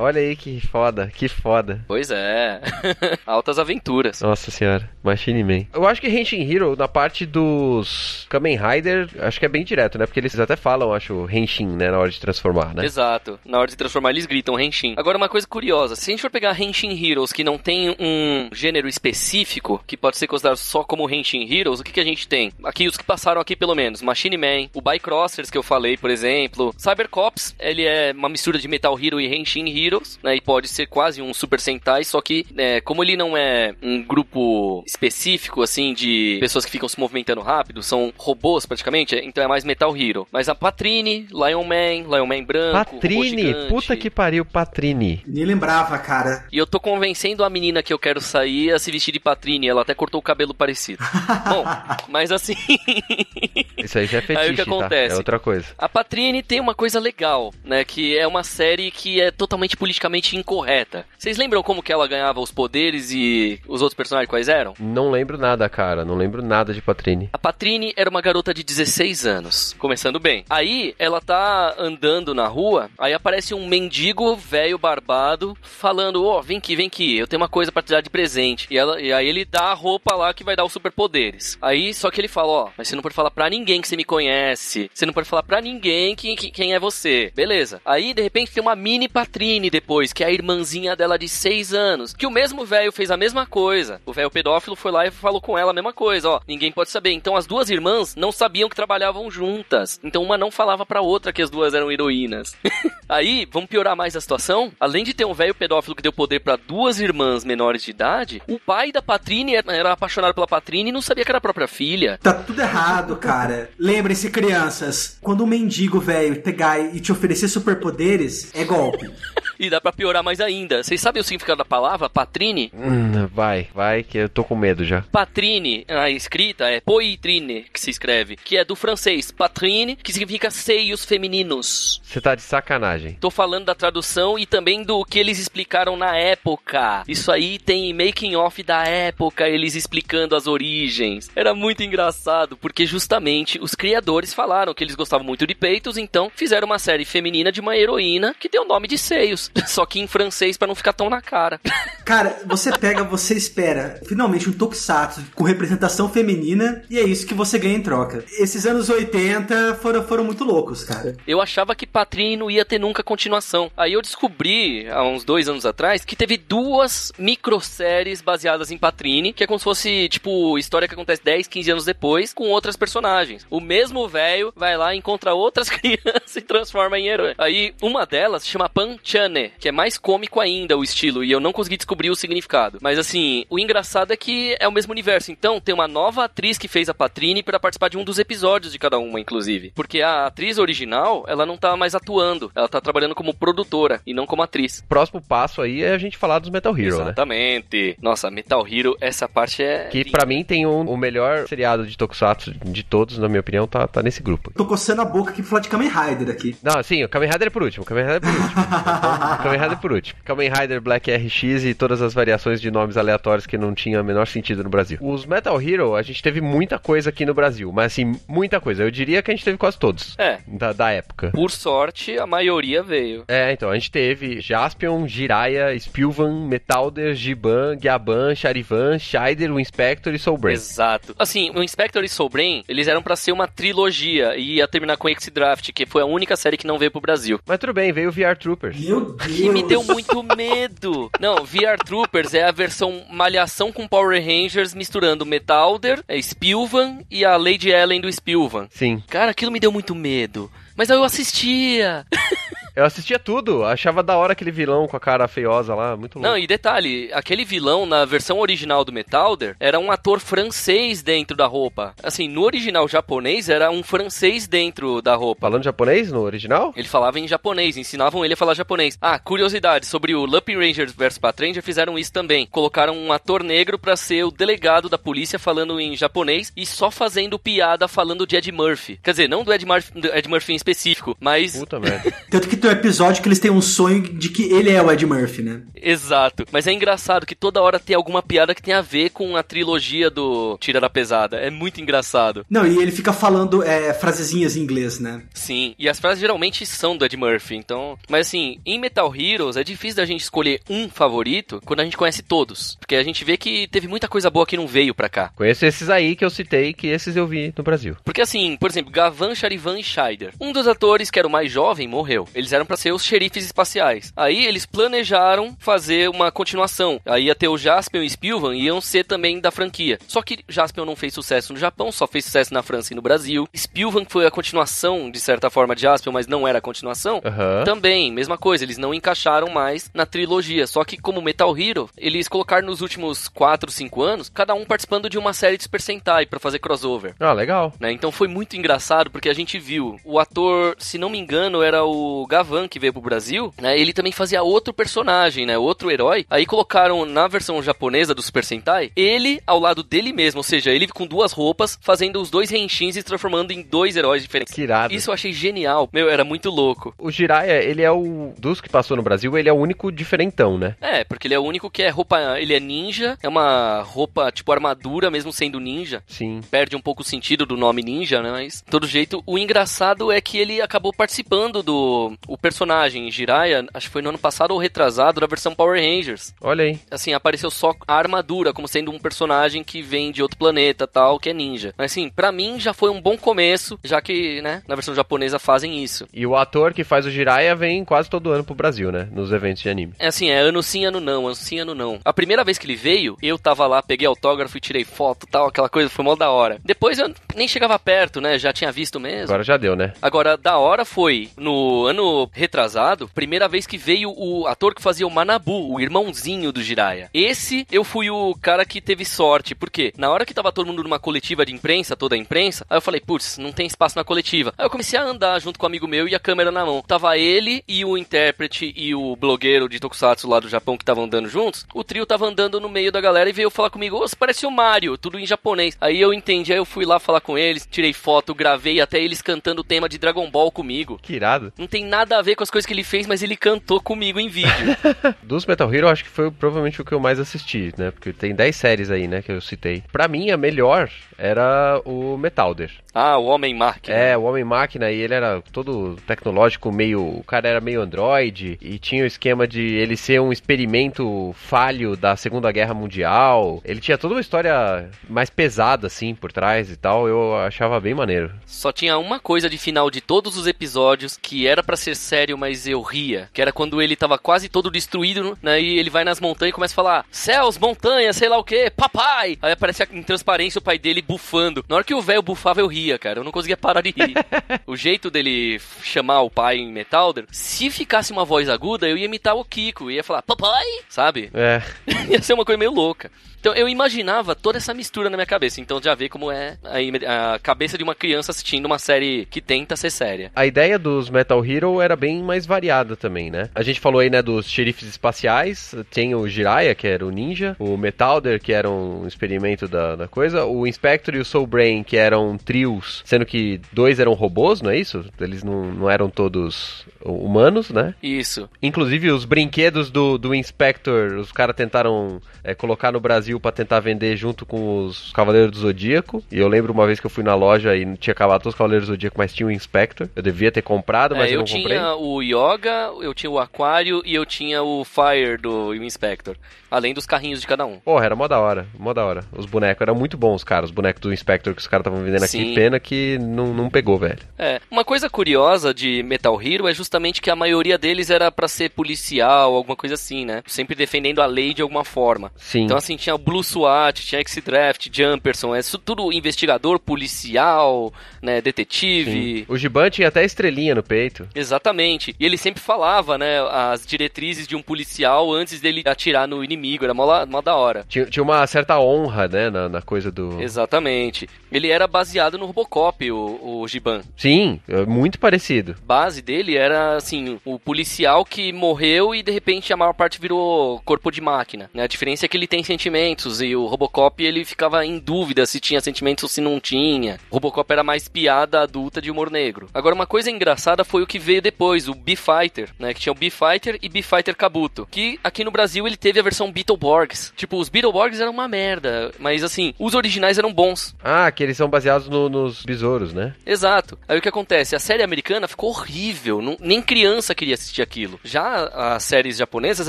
Olha aí que foda, que foda. Pois é. Altas aventuras. Nossa senhora, Machine Man. Eu acho que Henshin Hero, na parte dos Kamen Rider, acho que é bem direto, né? Porque eles até falam, acho, Henshin, né? Na hora de transformar, né? Exato. Na hora de transformar, eles gritam Henshin. Agora, uma coisa curiosa: se a gente for pegar Henshin Heroes que não tem um gênero específico, que pode ser considerado só como Henshin Heroes, o que, que a gente tem? Aqui, os que passaram aqui pelo menos: Machine Man, o Bycrossers que eu falei, por exemplo. Cybercops, ele é uma mistura de Metal Hero e Henshin Hero Heroes, né? E pode ser quase um Super Sentai, só que, né, como ele não é um grupo específico, assim, de pessoas que ficam se movimentando rápido, são robôs praticamente, então é mais Metal Hero. Mas a Patrine, Lion Man, Lion Man branco, Patrine, puta que pariu, Patrine. Nem lembrava, cara. E eu tô convencendo a menina que eu quero sair a se vestir de Patrine, ela até cortou o cabelo parecido. Bom, mas assim... Isso aí já é fetiche, aí o que acontece? Tá? É outra coisa. A Patrine tem uma coisa legal, né, que é uma série que é totalmente politicamente incorreta. Vocês lembram como que ela ganhava os poderes e os outros personagens quais eram? Não lembro nada, cara. Não lembro nada de Patrine. A Patrine era uma garota de 16 anos. Começando bem. Aí ela tá andando na rua, aí aparece um mendigo velho barbado falando: Ó, oh, vem aqui, vem aqui, eu tenho uma coisa para te dar de presente. E, ela, e aí ele dá a roupa lá que vai dar os superpoderes. Aí só que ele fala: Ó, oh, mas você não pode falar pra ninguém que você me conhece. Você não pode falar pra ninguém que, que, quem é você. Beleza. Aí de repente tem uma mini Patrine depois, que é a irmãzinha dela de 6 anos. Que o mesmo velho fez a mesma coisa. O velho pedófilo foi lá e falou com ela a mesma coisa, ó. Ninguém pode saber. Então as duas irmãs não sabiam que trabalhavam juntas. Então uma não falava pra outra que as duas eram heroínas. Aí, vamos piorar mais a situação? Além de ter um velho pedófilo que deu poder para duas irmãs menores de idade, o pai da Patrine era apaixonado pela Patrine e não sabia que era a própria filha. Tá tudo errado, cara. Lembrem-se, crianças, quando um mendigo velho pegar e te oferecer superpoderes, é golpe. E dá pra piorar mais ainda. Vocês sabem o significado da palavra patrine? Hum, vai, vai, que eu tô com medo já. Patrine, a escrita é poitrine, que se escreve, que é do francês patrine, que significa seios femininos. Você tá de sacanagem. Tô falando da tradução e também do que eles explicaram na época. Isso aí tem making off da época, eles explicando as origens. Era muito engraçado, porque justamente os criadores falaram que eles gostavam muito de peitos, então fizeram uma série feminina de uma heroína que deu o nome de seios. Só que em francês para não ficar tão na cara. Cara, você pega, você espera finalmente um tokusatsu com representação feminina e é isso que você ganha em troca. Esses anos 80 foram, foram muito loucos, cara. Eu achava que Patrine não ia ter nunca continuação. Aí eu descobri, há uns dois anos atrás, que teve duas microséries baseadas em Patrine, que é como se fosse, tipo, história que acontece 10, 15 anos depois, com outras personagens. O mesmo velho vai lá, encontra outras crianças e transforma em herói. Aí uma delas se chama Pan Chane que é mais cômico ainda o estilo, e eu não consegui descobrir o significado. Mas assim, o engraçado é que é o mesmo universo. Então, tem uma nova atriz que fez a Patrine para participar de um dos episódios de cada uma, inclusive. Porque a atriz original, ela não tá mais atuando, ela tá trabalhando como produtora e não como atriz. Próximo passo aí é a gente falar dos Metal Hero, né? Exatamente. Né? Nossa, Metal Hero, essa parte é. Que para mim tem um, o melhor seriado de Tokusatsu de todos, na minha opinião, tá, tá nesse grupo. Tô coçando a boca aqui pra falar de Kamen Rider aqui. Não, sim, o Kamen Rider é por último, o Kamen Rider é por último. Kamen Rider por último. Kamen Rider Black RX e todas as variações de nomes aleatórios que não tinham o menor sentido no Brasil. Os Metal Hero, a gente teve muita coisa aqui no Brasil, mas assim, muita coisa. Eu diria que a gente teve quase todos. É. Da, da época. Por sorte, a maioria veio. É, então, a gente teve Jaspion, Jiraiya, Spilvan, Metalder, Giban, Gyaban, Charivan, Shider, o Inspector e Soulbrain. Exato. Assim, o Inspector e Soulbrain, eles eram para ser uma trilogia e ia terminar com X-Draft, que foi a única série que não veio pro Brasil. Mas tudo bem, veio o VR Troopers. Meu Deus. Que me deu muito medo. Não, VR Troopers é a versão malhação com Power Rangers misturando Metalder, é Spilvan e a Lady Ellen do Spilvan. Sim. Cara, aquilo me deu muito medo. Mas eu assistia. Eu assistia tudo, achava da hora aquele vilão com a cara feiosa lá, muito louco. Não, e detalhe, aquele vilão na versão original do Metalder era um ator francês dentro da roupa. Assim, no original japonês era um francês dentro da roupa. Falando japonês no original? Ele falava em japonês, ensinavam ele a falar japonês. Ah, curiosidade, sobre o Lupin Rangers vs Patranger fizeram isso também. Colocaram um ator negro pra ser o delegado da polícia falando em japonês e só fazendo piada falando de Ed Murphy. Quer dizer, não do Ed Murphy, do Ed Murphy em específico, mas... Puta merda. Tanto que tem um episódio que eles têm um sonho de que ele é o Ed Murphy, né? Exato. Mas é engraçado que toda hora tem alguma piada que tem a ver com a trilogia do Tira da Pesada. É muito engraçado. Não, e ele fica falando é, frasezinhas em inglês, né? Sim, e as frases geralmente são do Ed Murphy, então... Mas assim, em Metal Heroes é difícil da gente escolher um favorito quando a gente conhece todos. Porque a gente vê que teve muita coisa boa que não veio pra cá. Conheço esses aí que eu citei, que esses eu vi no Brasil. Porque assim, por exemplo, Gavan, Charivan e Scheider. Um dos atores, que era o mais jovem, morreu. Eles eram pra ser os xerifes espaciais. Aí eles planejaram fazer uma continuação. Aí ia ter o Jaspion e Spilvan e iam ser também da franquia. Só que Jaspion não fez sucesso no Japão, só fez sucesso na França e no Brasil. Spilvan foi a continuação, de certa forma, de Jaspion, mas não era a continuação. Aham. Também, mesma coisa, eles não encaixaram mais na trilogia. Só que como Metal Hero, eles colocaram nos últimos 4, 5 anos, cada um participando de uma série de Super Sentai pra fazer crossover. Ah, legal. Né? Então foi muito engraçado porque a gente viu o ator, se não me engano, era o Gavan que veio pro Brasil, né? Ele também fazia outro personagem, né? Outro herói. Aí colocaram na versão japonesa do Super Sentai, ele ao lado dele mesmo, ou seja, ele com duas roupas, fazendo os dois renchins e se transformando em dois heróis diferentes. Que irado. Isso eu achei genial. Meu, era muito louco. O Jiraiya, ele é o. Dos que passou no Brasil, ele é o único diferentão, né? É, porque ele é o único que é roupa. Ele é ninja, é uma roupa tipo armadura, mesmo sendo ninja. Sim. perde um pouco o sentido do nome ninja, né? Mas, de todo jeito, o engraçado é que ele acabou participando do o personagem Jiraiya, acho que foi no ano passado ou retrasado, da versão Power Rangers. Olha aí. Assim, apareceu só a armadura, como sendo um personagem que vem de outro planeta tal, que é ninja. Mas assim, pra mim já foi um bom começo, já que, né, na versão japonesa fazem isso. E o ator que faz o Jiraiya vem quase todo ano pro Brasil, né? Nos eventos de anime. É assim, é ano sim, ano não, ano sim, ano não. A primeira vez que ele veio, eu tava lá, peguei autógrafo e tirei foto tal, aquela coisa, foi mó da hora. Depois eu nem chegava perto, né, já tinha visto mesmo. Agora já deu, né? Agora, da hora foi, no ano retrasado, primeira vez que veio o ator que fazia o Manabu, o irmãozinho do Jiraiya. Esse, eu fui o cara que teve sorte, porque na hora que tava todo mundo numa coletiva de imprensa, toda a imprensa, aí eu falei, putz, não tem espaço na coletiva. Aí eu comecei a andar junto com um amigo meu e a câmera na mão. Tava ele e o intérprete e o blogueiro de Tokusatsu lá do Japão que estavam andando juntos. O trio tava andando no meio da galera e veio falar comigo, ô, você parece o Mario, tudo em japonês. Aí eu entendi, aí eu fui lá falar com eles, tirei foto, gravei até eles cantando o tema de Dragon Ball comigo. Que irado. Não tem nada a ver com as coisas que ele fez, mas ele cantou comigo em vídeo. Dos Metal Hero, acho que foi provavelmente o que eu mais assisti, né? Porque tem 10 séries aí, né, que eu citei. Pra mim, a melhor era o Metalder. ah, o Homem Máquina. É, o Homem-Máquina, e ele era todo tecnológico, meio... O cara era meio androide, e tinha o esquema de ele ser um experimento falho da Segunda Guerra Mundial. Ele tinha toda uma história mais pesada, assim, por trás e tal. Eu achava bem maneiro. Só tinha uma coisa de final de todos os episódios que era pra ser sério, mas eu ria. Que era quando ele tava quase todo destruído, né? E ele vai nas montanhas e começa a falar: céus, montanhas, sei lá o que, papai! Aí aparece em transparência o pai dele bufando. Na hora que o velho bufava, eu ria, cara. Eu não conseguia parar de rir. o jeito dele chamar o pai em Metalder, se ficasse uma voz aguda, eu ia imitar o Kiko. Ia falar, papai! Sabe? É, ia ser uma coisa meio louca. Então eu imaginava toda essa mistura na minha cabeça. Então já vê como é a, a cabeça de uma criança assistindo uma série que tenta ser séria. a ideia dos Metal Hero era bem mais variada também, né? A gente falou aí, né, dos xerifes espaciais, tem o Jiraiya, que era o ninja, o Metalder, que era um experimento da, da coisa, o Inspector e o Soul Brain, que eram trios, sendo que dois eram robôs, não é isso? Eles não, não eram todos humanos, né? Isso. Inclusive os brinquedos do, do Inspector, os caras tentaram é, colocar no Brasil para tentar vender junto com os Cavaleiros do Zodíaco. E eu lembro uma vez que eu fui na loja e tinha acabado todos os Cavaleiros do Zodíaco, mas tinha o Inspector. Eu devia ter comprado, mas é, eu, eu não comprei. tinha o Yoga, eu tinha o Aquário e eu tinha o Fire do Inspector. Além dos carrinhos de cada um. Porra, era mó da hora, mó da hora. Os bonecos eram muito bons, cara. Os bonecos do Inspector que os caras estavam vendendo aqui. Sim. Pena que não, não pegou, velho. É, uma coisa curiosa de Metal Hero é justamente que a maioria deles era pra ser policial, alguma coisa assim, né? Sempre defendendo a lei de alguma forma. Sim. Então assim, tinha Blue SWAT, tinha X-Draft, Jumperson, é isso tudo investigador, policial, né, detetive. O Giban tinha até estrelinha no peito. Exatamente. E ele sempre falava, né, as diretrizes de um policial antes dele atirar no inimigo, era mó, mó da hora. Tinha, tinha uma certa honra, né, na, na coisa do... Exatamente. Ele era baseado no Robocop, o, o Giban. Sim, é muito parecido. base dele era assim, o policial que morreu e de repente a maior parte virou corpo de máquina. né? A diferença é que ele tem sentimentos e o Robocop ele ficava em dúvida se tinha sentimentos ou se não tinha. O Robocop era mais piada adulta de humor negro. Agora uma coisa engraçada foi o que veio depois, o B-Fighter, né, que tinha o B-Fighter e B-Fighter Kabuto, que aqui no Brasil ele teve a versão Beetleborgs. Tipo, os Beetleborgs eram uma merda, mas assim, os originais eram bons. Ah, que eles são baseados no- nos besouros, né? Exato. Aí o que acontece? A série americana ficou horrível. não- nem criança queria assistir aquilo. Já as séries japonesas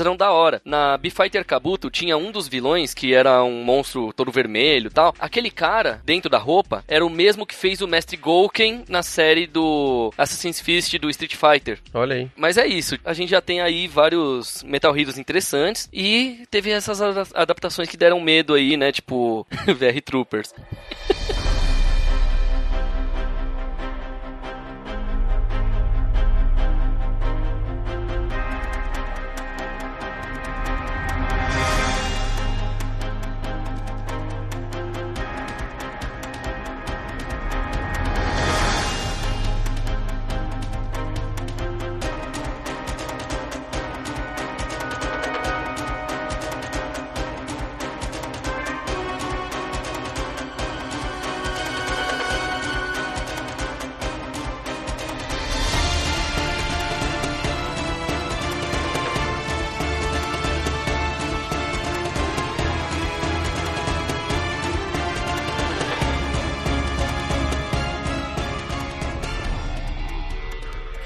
eram da hora. Na B-Fighter Kabuto tinha um dos vilões que era um monstro todo vermelho e tal. Aquele cara, dentro da roupa, era o mesmo que fez o Mestre Gouken na série do Assassin's Fist do Street Fighter. Olha aí. Mas é isso. A gente já tem aí vários Metal Heroes interessantes e teve essas ada- adaptações que deram medo aí, né? Tipo, VR Troopers.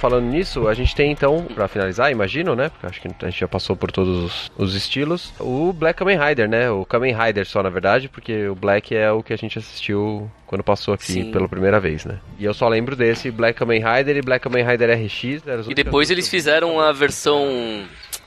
Falando nisso, a gente tem então, pra finalizar, imagino, né? Porque acho que a gente já passou por todos os, os estilos. O Black Kamen Rider, né? O Kamen Rider só, na verdade, porque o Black é o que a gente assistiu quando passou aqui Sim. pela primeira vez, né? E eu só lembro desse Black Kamen Rider e Black Kamen Rider RX. E depois eles fizeram a versão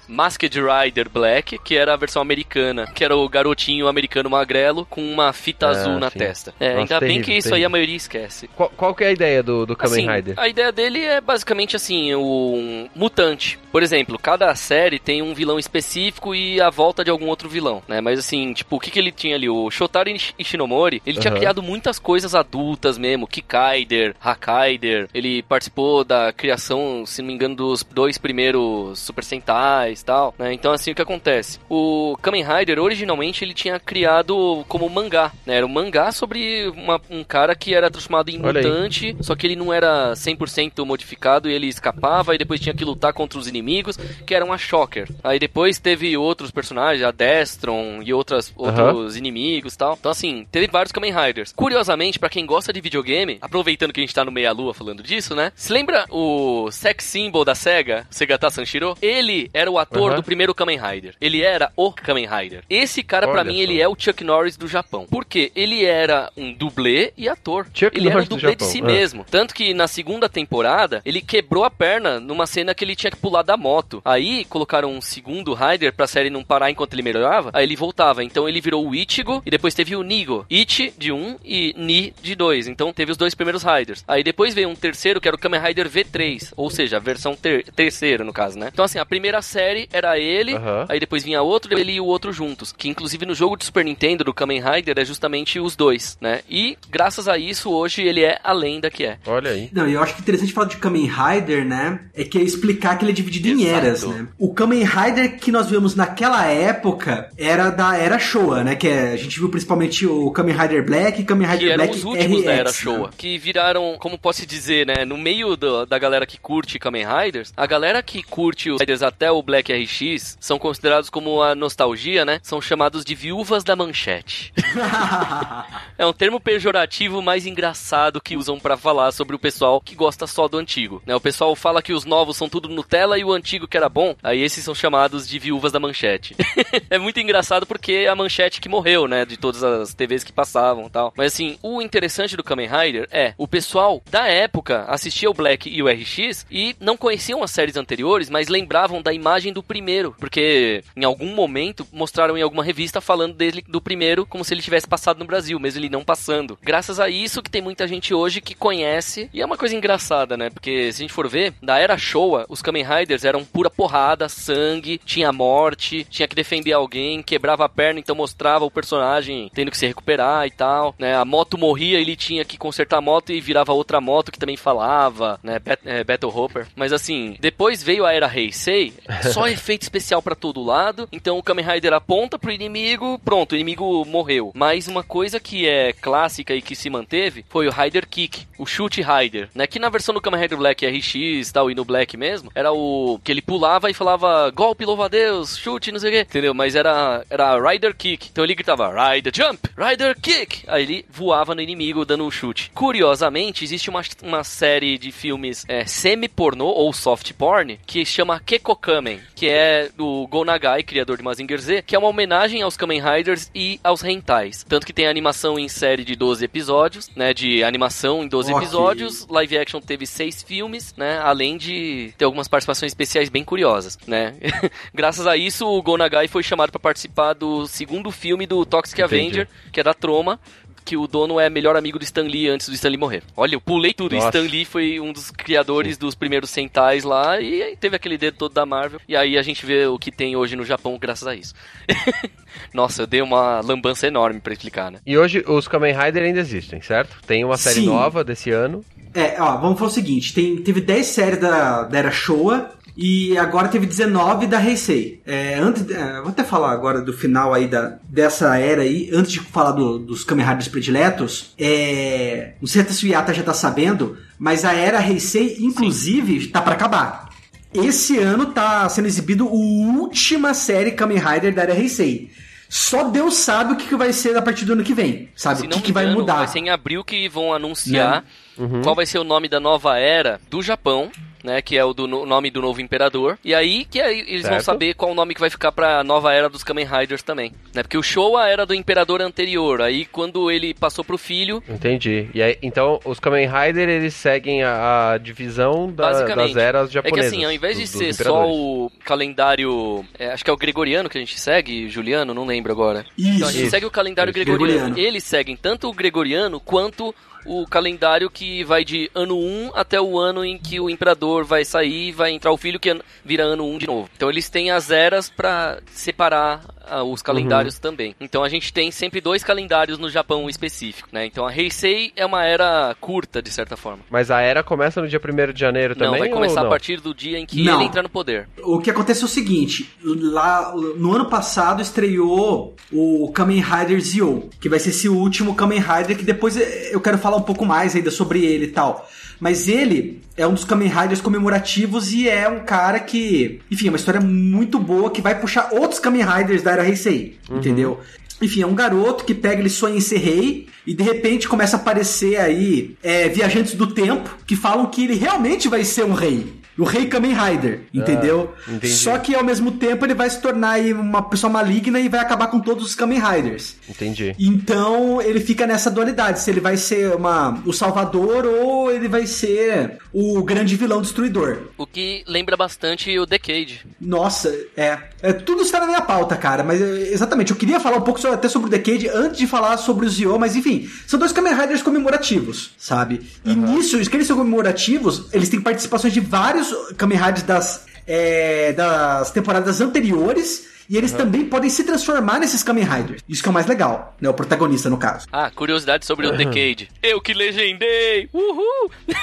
Masked Rider Black, que era a versão americana, que era o garotinho americano magrelo com uma fita Ah, azul na sim. testa. É, Nossa, ainda bem terrível, que isso aí terrível. a maioria esquece. Qual, qual que é a ideia do, do Kamen Assim, Rider? A ideia dele é basicamente assim, um mutante. Por exemplo, cada série tem um vilão específico e a volta de algum outro vilão, né? Mas assim, tipo, o que, que ele tinha ali? O Shotaro Ish- Ishinomori, ele tinha Aham. criado muitas coisas adultas mesmo, Kikaider, Hakaider, ele participou da criação, se não me engano, dos dois primeiros Super Sentais e tal, né? Então assim, o que acontece? O Kamen Rider, originalmente, ele tinha criado como mangá, né? Era um mangá sobre uma- um cara que era transformado em Olha aí. mutante, só que ele não era 100% modificado e ele escapava e depois tinha que lutar contra os inimigos, que eram a Shocker. Aí depois teve outros personagens, a Destron e outras, outros inimigos e tal. Então assim, teve vários Kamen Riders. Curiosamente, pra quem gosta de videogame, aproveitando que a gente tá no meia-lua falando disso, né? Se lembra o sex symbol da SEGA, Segata Sanshiro? Ele era o ator Aham. do primeiro Kamen Rider. Ele era o Kamen Rider. Esse cara, pra Olha mim, só. ele é o Chuck Norris do Japão. Por quê? Ele era um dublê e ator. Chuck ele era um Norris dublê de si ah. mesmo. Tanto que na segunda temporada, ele quebrou a perna numa cena que ele tinha que pular da moto. Aí colocaram um segundo Rider pra série não parar enquanto ele melhorava. Aí ele voltava. Então ele virou o Ichigo e depois teve o Nigo. Ichi de um e Ni de dois. Então teve os dois primeiros Riders. Aí depois veio um terceiro que era o Kamen Rider V3. Ou seja, a versão ter terceira no caso, né? Então assim, a primeira série série era ele, uhum. aí depois vinha outro, ele e o outro juntos. Que inclusive no jogo de Super Nintendo do Kamen Rider é justamente os dois, né? E graças a isso hoje ele é a lenda que é. Olha aí. Não, eu acho que interessante falar de Kamen Rider, né? É que é explicar que ele é dividido Exato. em eras, né? O Kamen Rider que nós vimos naquela época era da era Showa, né? Que é, a gente viu principalmente o Kamen Rider Black e Kamen Rider que Black eram os últimos RX, da era Showa, né? que viraram, como posso dizer, né, no meio do, da galera que curte Kamen Riders, a galera que curte os Riders até o Black RX são considerados como a nostalgia, né? São chamados de viúvas da manchete. é um termo pejorativo mais engraçado que usam para falar sobre o pessoal que gosta só do antigo, né? O pessoal fala que os novos são tudo Nutella e o antigo que era bom, aí esses são chamados de viúvas da manchete. é muito engraçado porque é a manchete que morreu, né, de todas as TVs que passavam e tal. Mas assim, o interessante do Kamen Rider é, o pessoal da época assistia o Black e o RX e não conheciam as séries anteriores, mas lembravam da imagem do primeiro, porque em algum momento mostraram em alguma revista falando dele do primeiro como se ele tivesse passado no Brasil, mesmo ele não passando. Graças a isso que tem muita gente hoje que conhece, e é uma coisa engraçada, né? Porque se a gente for ver, da era Showa, os Kamen Riders eram pura porrada, sangue, tinha morte, tinha que defender alguém, quebrava a perna, então mostrava o personagem tendo que se recuperar e tal, né? A moto morria, ele tinha que consertar a moto e virava outra moto que também falava, né? É, Battle Hopper. Mas assim, depois veio a era Heisei, só efeito especial para todo lado, então o Kamen Rider aponta pro inimigo, pronto, o inimigo morreu. Mas uma coisa que é clássica e que se manteve foi o Rider Kick, o chute Rider, né? Que na versão do Kamen Rider Black RX tal, e no Black mesmo, era o que ele pulava e falava golpe, louva a Deus, chute, não sei o quê, entendeu? Mas era, era Rider Kick. Então ele gritava Rider Jump, Rider Kick. Aí ele voava no inimigo dando um chute. Curiosamente, existe uma, uma série de filmes é, semi-pornô ou soft porn que chama Kekokamen, que é do Go Nagai, criador de Mazinger Z, que é uma homenagem aos Kamen Riders e aos hentais. Tanto que tem animação em série de 12 episódios, né, de animação em 12 okay. episódios, live action teve 6 filmes, né, além de ter algumas participações especiais bem curiosas, né. Graças a isso, o Go Nagai foi chamado para participar do segundo filme do Toxic Entendi. Avenger, que é da Troma, que o dono é melhor amigo do Stan Lee antes do Stan Lee morrer. Olha, eu pulei tudo. Nossa. Stan Lee foi um dos criadores Sim. dos primeiros Sentais lá e teve aquele dedo todo da Marvel. E aí a gente vê o que tem hoje no Japão graças a isso. Nossa, eu dei uma lambança enorme para explicar, né? E hoje os Kamen Rider ainda existem, certo? Tem uma série Sim. nova desse ano. É, ó, vamos falar o seguinte: tem, teve 10 séries da, da Era Showa, e agora teve 19 da Heisei. É, antes, é, vou até falar agora do final aí da, dessa era aí, antes de falar do, dos Kamen Riders prediletos. É, não sei se o Yata já tá sabendo, mas a era Heisei, inclusive, Sim. tá para acabar. Esse ano tá sendo exibido a última série Kamen Rider da era Heisei. Só Deus sabe o que, que vai ser a partir do ano que vem, sabe? Se o que, que vai mudar. Vai ser em abril que vão anunciar né? uhum. qual vai ser o nome da nova era do Japão né? Que é o do nome do novo imperador. E aí que aí eles certo. vão saber qual o nome que vai ficar pra nova era dos Kamen Riders também. Né? Porque o Showa era do imperador anterior. Aí quando ele passou pro filho. Entendi. E aí, então os Kamen Riders eles seguem a, a divisão da, das eras japonesas. É que assim, ao invés de ser só o calendário. É, acho que é o gregoriano que a gente segue, Juliano, não lembro agora. Isso. Então a gente Isso. segue o calendário gregoriano. gregoriano. Eles seguem tanto o gregoriano quanto o calendário que vai de ano 1 até o ano em que o imperador vai sair e vai entrar o filho que vira ano 1 de novo. Então eles têm as eras para separar uh, os calendários uhum. também. Então a gente tem sempre dois calendários no Japão específico, né? Então a Heisei é uma era curta, de certa forma. Mas a era começa no dia 1 de janeiro também? Não, vai começar a partir do dia em que não. ele entra no poder. O que acontece é o seguinte, lá no ano passado estreou o Kamen Rider Zio, que vai ser esse último Kamen Rider que depois eu quero falar um pouco mais ainda sobre ele e tal. Mas ele é um dos Kamen Riders comemorativos e é um cara que, enfim, é uma história muito boa que vai puxar outros Kamen Riders da era Heisei, uhum. entendeu? Enfim, é um garoto que pega, ele sonha em ser rei, e de repente começa a aparecer aí é, viajantes do tempo que falam que ele realmente vai ser um rei o Rei Kamen Rider, entendeu? Ah, Só que ao mesmo tempo ele vai se tornar aí uma pessoa maligna e vai acabar com todos os Kamen Riders. Entendi. Então ele fica nessa dualidade, se ele vai ser uma, o salvador ou ele vai ser o grande vilão destruidor. O que lembra bastante o Decade. Nossa, é. é tudo está na minha pauta, cara, mas exatamente, eu queria falar um pouco sobre, até sobre o Decade antes de falar sobre o Zio, mas enfim, são dois Kamen Riders comemorativos, sabe? E uhum. nisso, os que eles são comemorativos, eles têm participações de vários Kamen Riders das é, das temporadas anteriores e eles uhum. também podem se transformar nesses Kamen Riders. Isso que é o mais legal, né? O protagonista, no caso. Ah, curiosidade sobre o Decade. Eu que legendei! Uhul!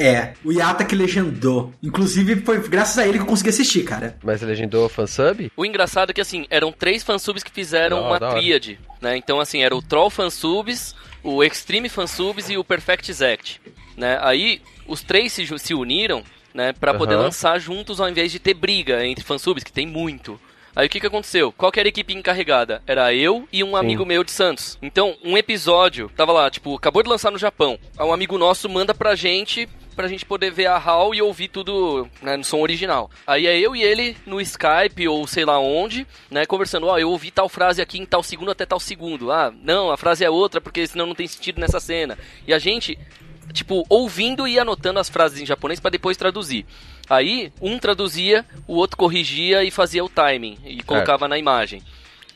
É, o Yata que legendou. Inclusive, foi graças a ele que eu consegui assistir, cara. Mas legendou fansub? O engraçado é que, assim, eram três fansubs que fizeram uma tríade, né? Então, assim, era o Troll fansubs, o Extreme fansubs e o Perfect Exact, né? Aí, os três se, se uniram, né? Pra poder uhum. lançar juntos ao invés de ter briga entre fansubs, que tem muito. Aí o que, que aconteceu? Qual que era a equipe encarregada? Era eu e um Sim. amigo meu de Santos. Então, um episódio, tava lá, tipo, acabou de lançar no Japão. Um amigo nosso manda pra gente pra gente poder ver a HAL e ouvir tudo né, no som original. Aí é eu e ele no Skype ou sei lá onde, né, conversando, ó, oh, eu ouvi tal frase aqui em tal segundo até tal segundo. Ah, não, a frase é outra porque senão não tem sentido nessa cena. E a gente tipo, ouvindo e anotando as frases em japonês para depois traduzir. Aí, um traduzia, o outro corrigia e fazia o timing e colocava na imagem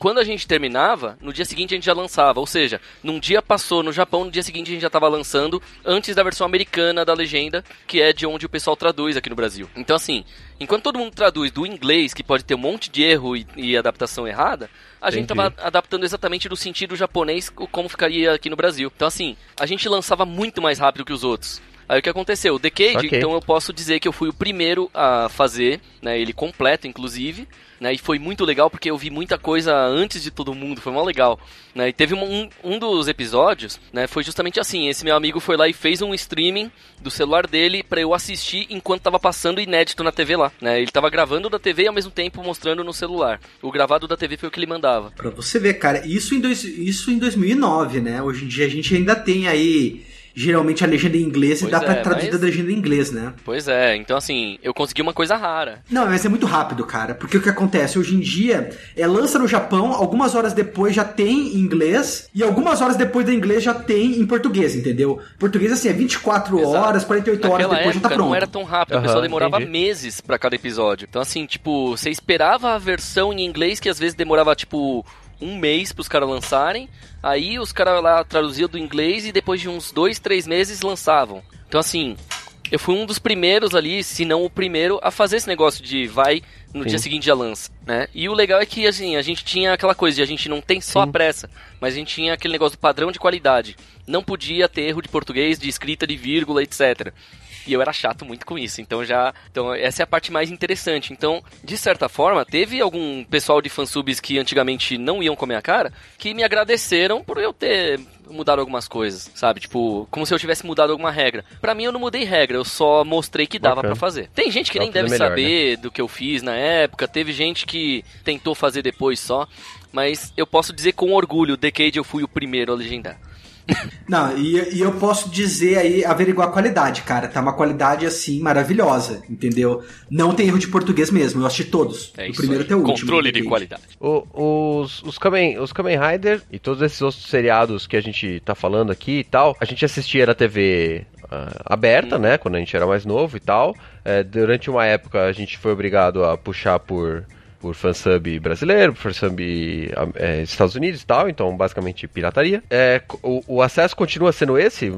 quando a gente terminava, no dia seguinte a gente já lançava. Ou seja, num dia passou no Japão, no dia seguinte a gente já estava lançando, antes da versão americana da legenda, que é de onde o pessoal traduz aqui no Brasil. Então, assim, enquanto todo mundo traduz do inglês, que pode ter um monte de erro e, e adaptação errada, a Entendi. gente estava adaptando exatamente do sentido japonês como ficaria aqui no Brasil. Então, assim, a gente lançava muito mais rápido que os outros. Aí o que aconteceu? O Decade, okay. então eu posso dizer que eu fui o primeiro a fazer, né, ele completo inclusive, né? E foi muito legal porque eu vi muita coisa antes de todo mundo, foi mó legal. Né? E teve um, um dos episódios, né? Foi justamente assim: esse meu amigo foi lá e fez um streaming do celular dele para eu assistir enquanto tava passando inédito na TV lá. Né? Ele tava gravando da TV e ao mesmo tempo mostrando no celular. O gravado da TV foi o que ele mandava. Pra você ver, cara, isso em, dois, isso em 2009, né? Hoje em dia a gente ainda tem aí geralmente a legenda em inglês pois e dá é, pra traduzir mas... a legenda em inglês, né? Pois é, então assim, eu consegui uma coisa rara. Não, mas é muito rápido, cara. Porque o que acontece? Hoje em dia, é lança no Japão, algumas horas depois já tem em inglês, e algumas horas depois do inglês já tem em português, entendeu? Português, assim, é 24 Exato. horas, 48 Naquela horas depois época, já tá pronto. não era tão rápido, uhum, a pessoa demorava entendi. meses para cada episódio. Então, assim, tipo, você esperava a versão em inglês, que às vezes demorava, tipo, um mês pros caras lançarem. Aí os caras lá traduziam do inglês e depois de uns dois, três meses lançavam. Então assim, eu fui um dos primeiros ali, se não o primeiro, a fazer esse negócio de vai no Sim. dia seguinte já lança, né? E o legal é que assim, a gente tinha aquela coisa de a gente não tem só Sim. a pressa, mas a gente tinha aquele negócio do padrão de qualidade. Não podia ter erro de português, de escrita de vírgula, etc. E eu era chato muito com isso. Então já. Então, essa é a parte mais interessante. Então, de certa forma, teve algum pessoal de fansubs que antigamente não iam comer a cara que me agradeceram por eu ter mudado algumas coisas, sabe? Tipo, como se eu tivesse mudado alguma regra. Para mim eu não mudei regra, eu só mostrei que dava para fazer. Tem gente que nem deve melhor, saber né? do que eu fiz na época, teve gente que tentou fazer depois só, mas eu posso dizer com orgulho, Decade eu fui o primeiro a legendar. Não, e, e, eu posso dizer aí, averiguar a qualidade, cara. Tá uma qualidade assim maravilhosa, entendeu? Não tem erro de português mesmo, eu assisti todos. É do primeiro aí. até o último. Controle de qualidade. O, os, os, Kamen, os Kamen Rider e todos esses outros seriados que a gente tá falando aqui e tal, a gente assistia na TV uh, ah, aberta, hum. né? Quando a gente era mais novo e tal. É, durante uma época a gente foi obrigado a puxar por por fansub brasileiro, por fansub é, Estados Unidos e tal, então basicamente pirataria. É, o, o, acesso continua sendo esse?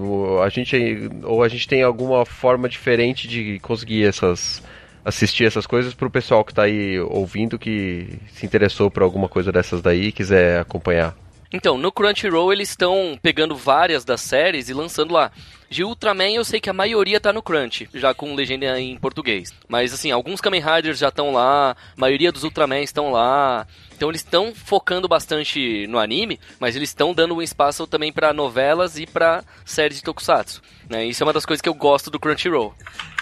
A gente, ou a gente tem alguma forma diferente de conseguir essas assistir essas coisas para o pessoal que está aí ouvindo que se interessou por alguma coisa dessas daí e quiser acompanhar? Então, no Crunchyroll eles estão pegando várias das séries e lançando lá. De Ultraman eu sei que a maioria tá no Crunch, já com legenda em português. Mas assim, alguns Kamen Riders já estão lá, a maioria dos Ultraman estão lá. Então eles estão focando bastante no anime, mas eles estão dando um espaço também para novelas e para séries de tokusatsu. Né? Isso é uma das coisas que eu gosto do Crunchyroll.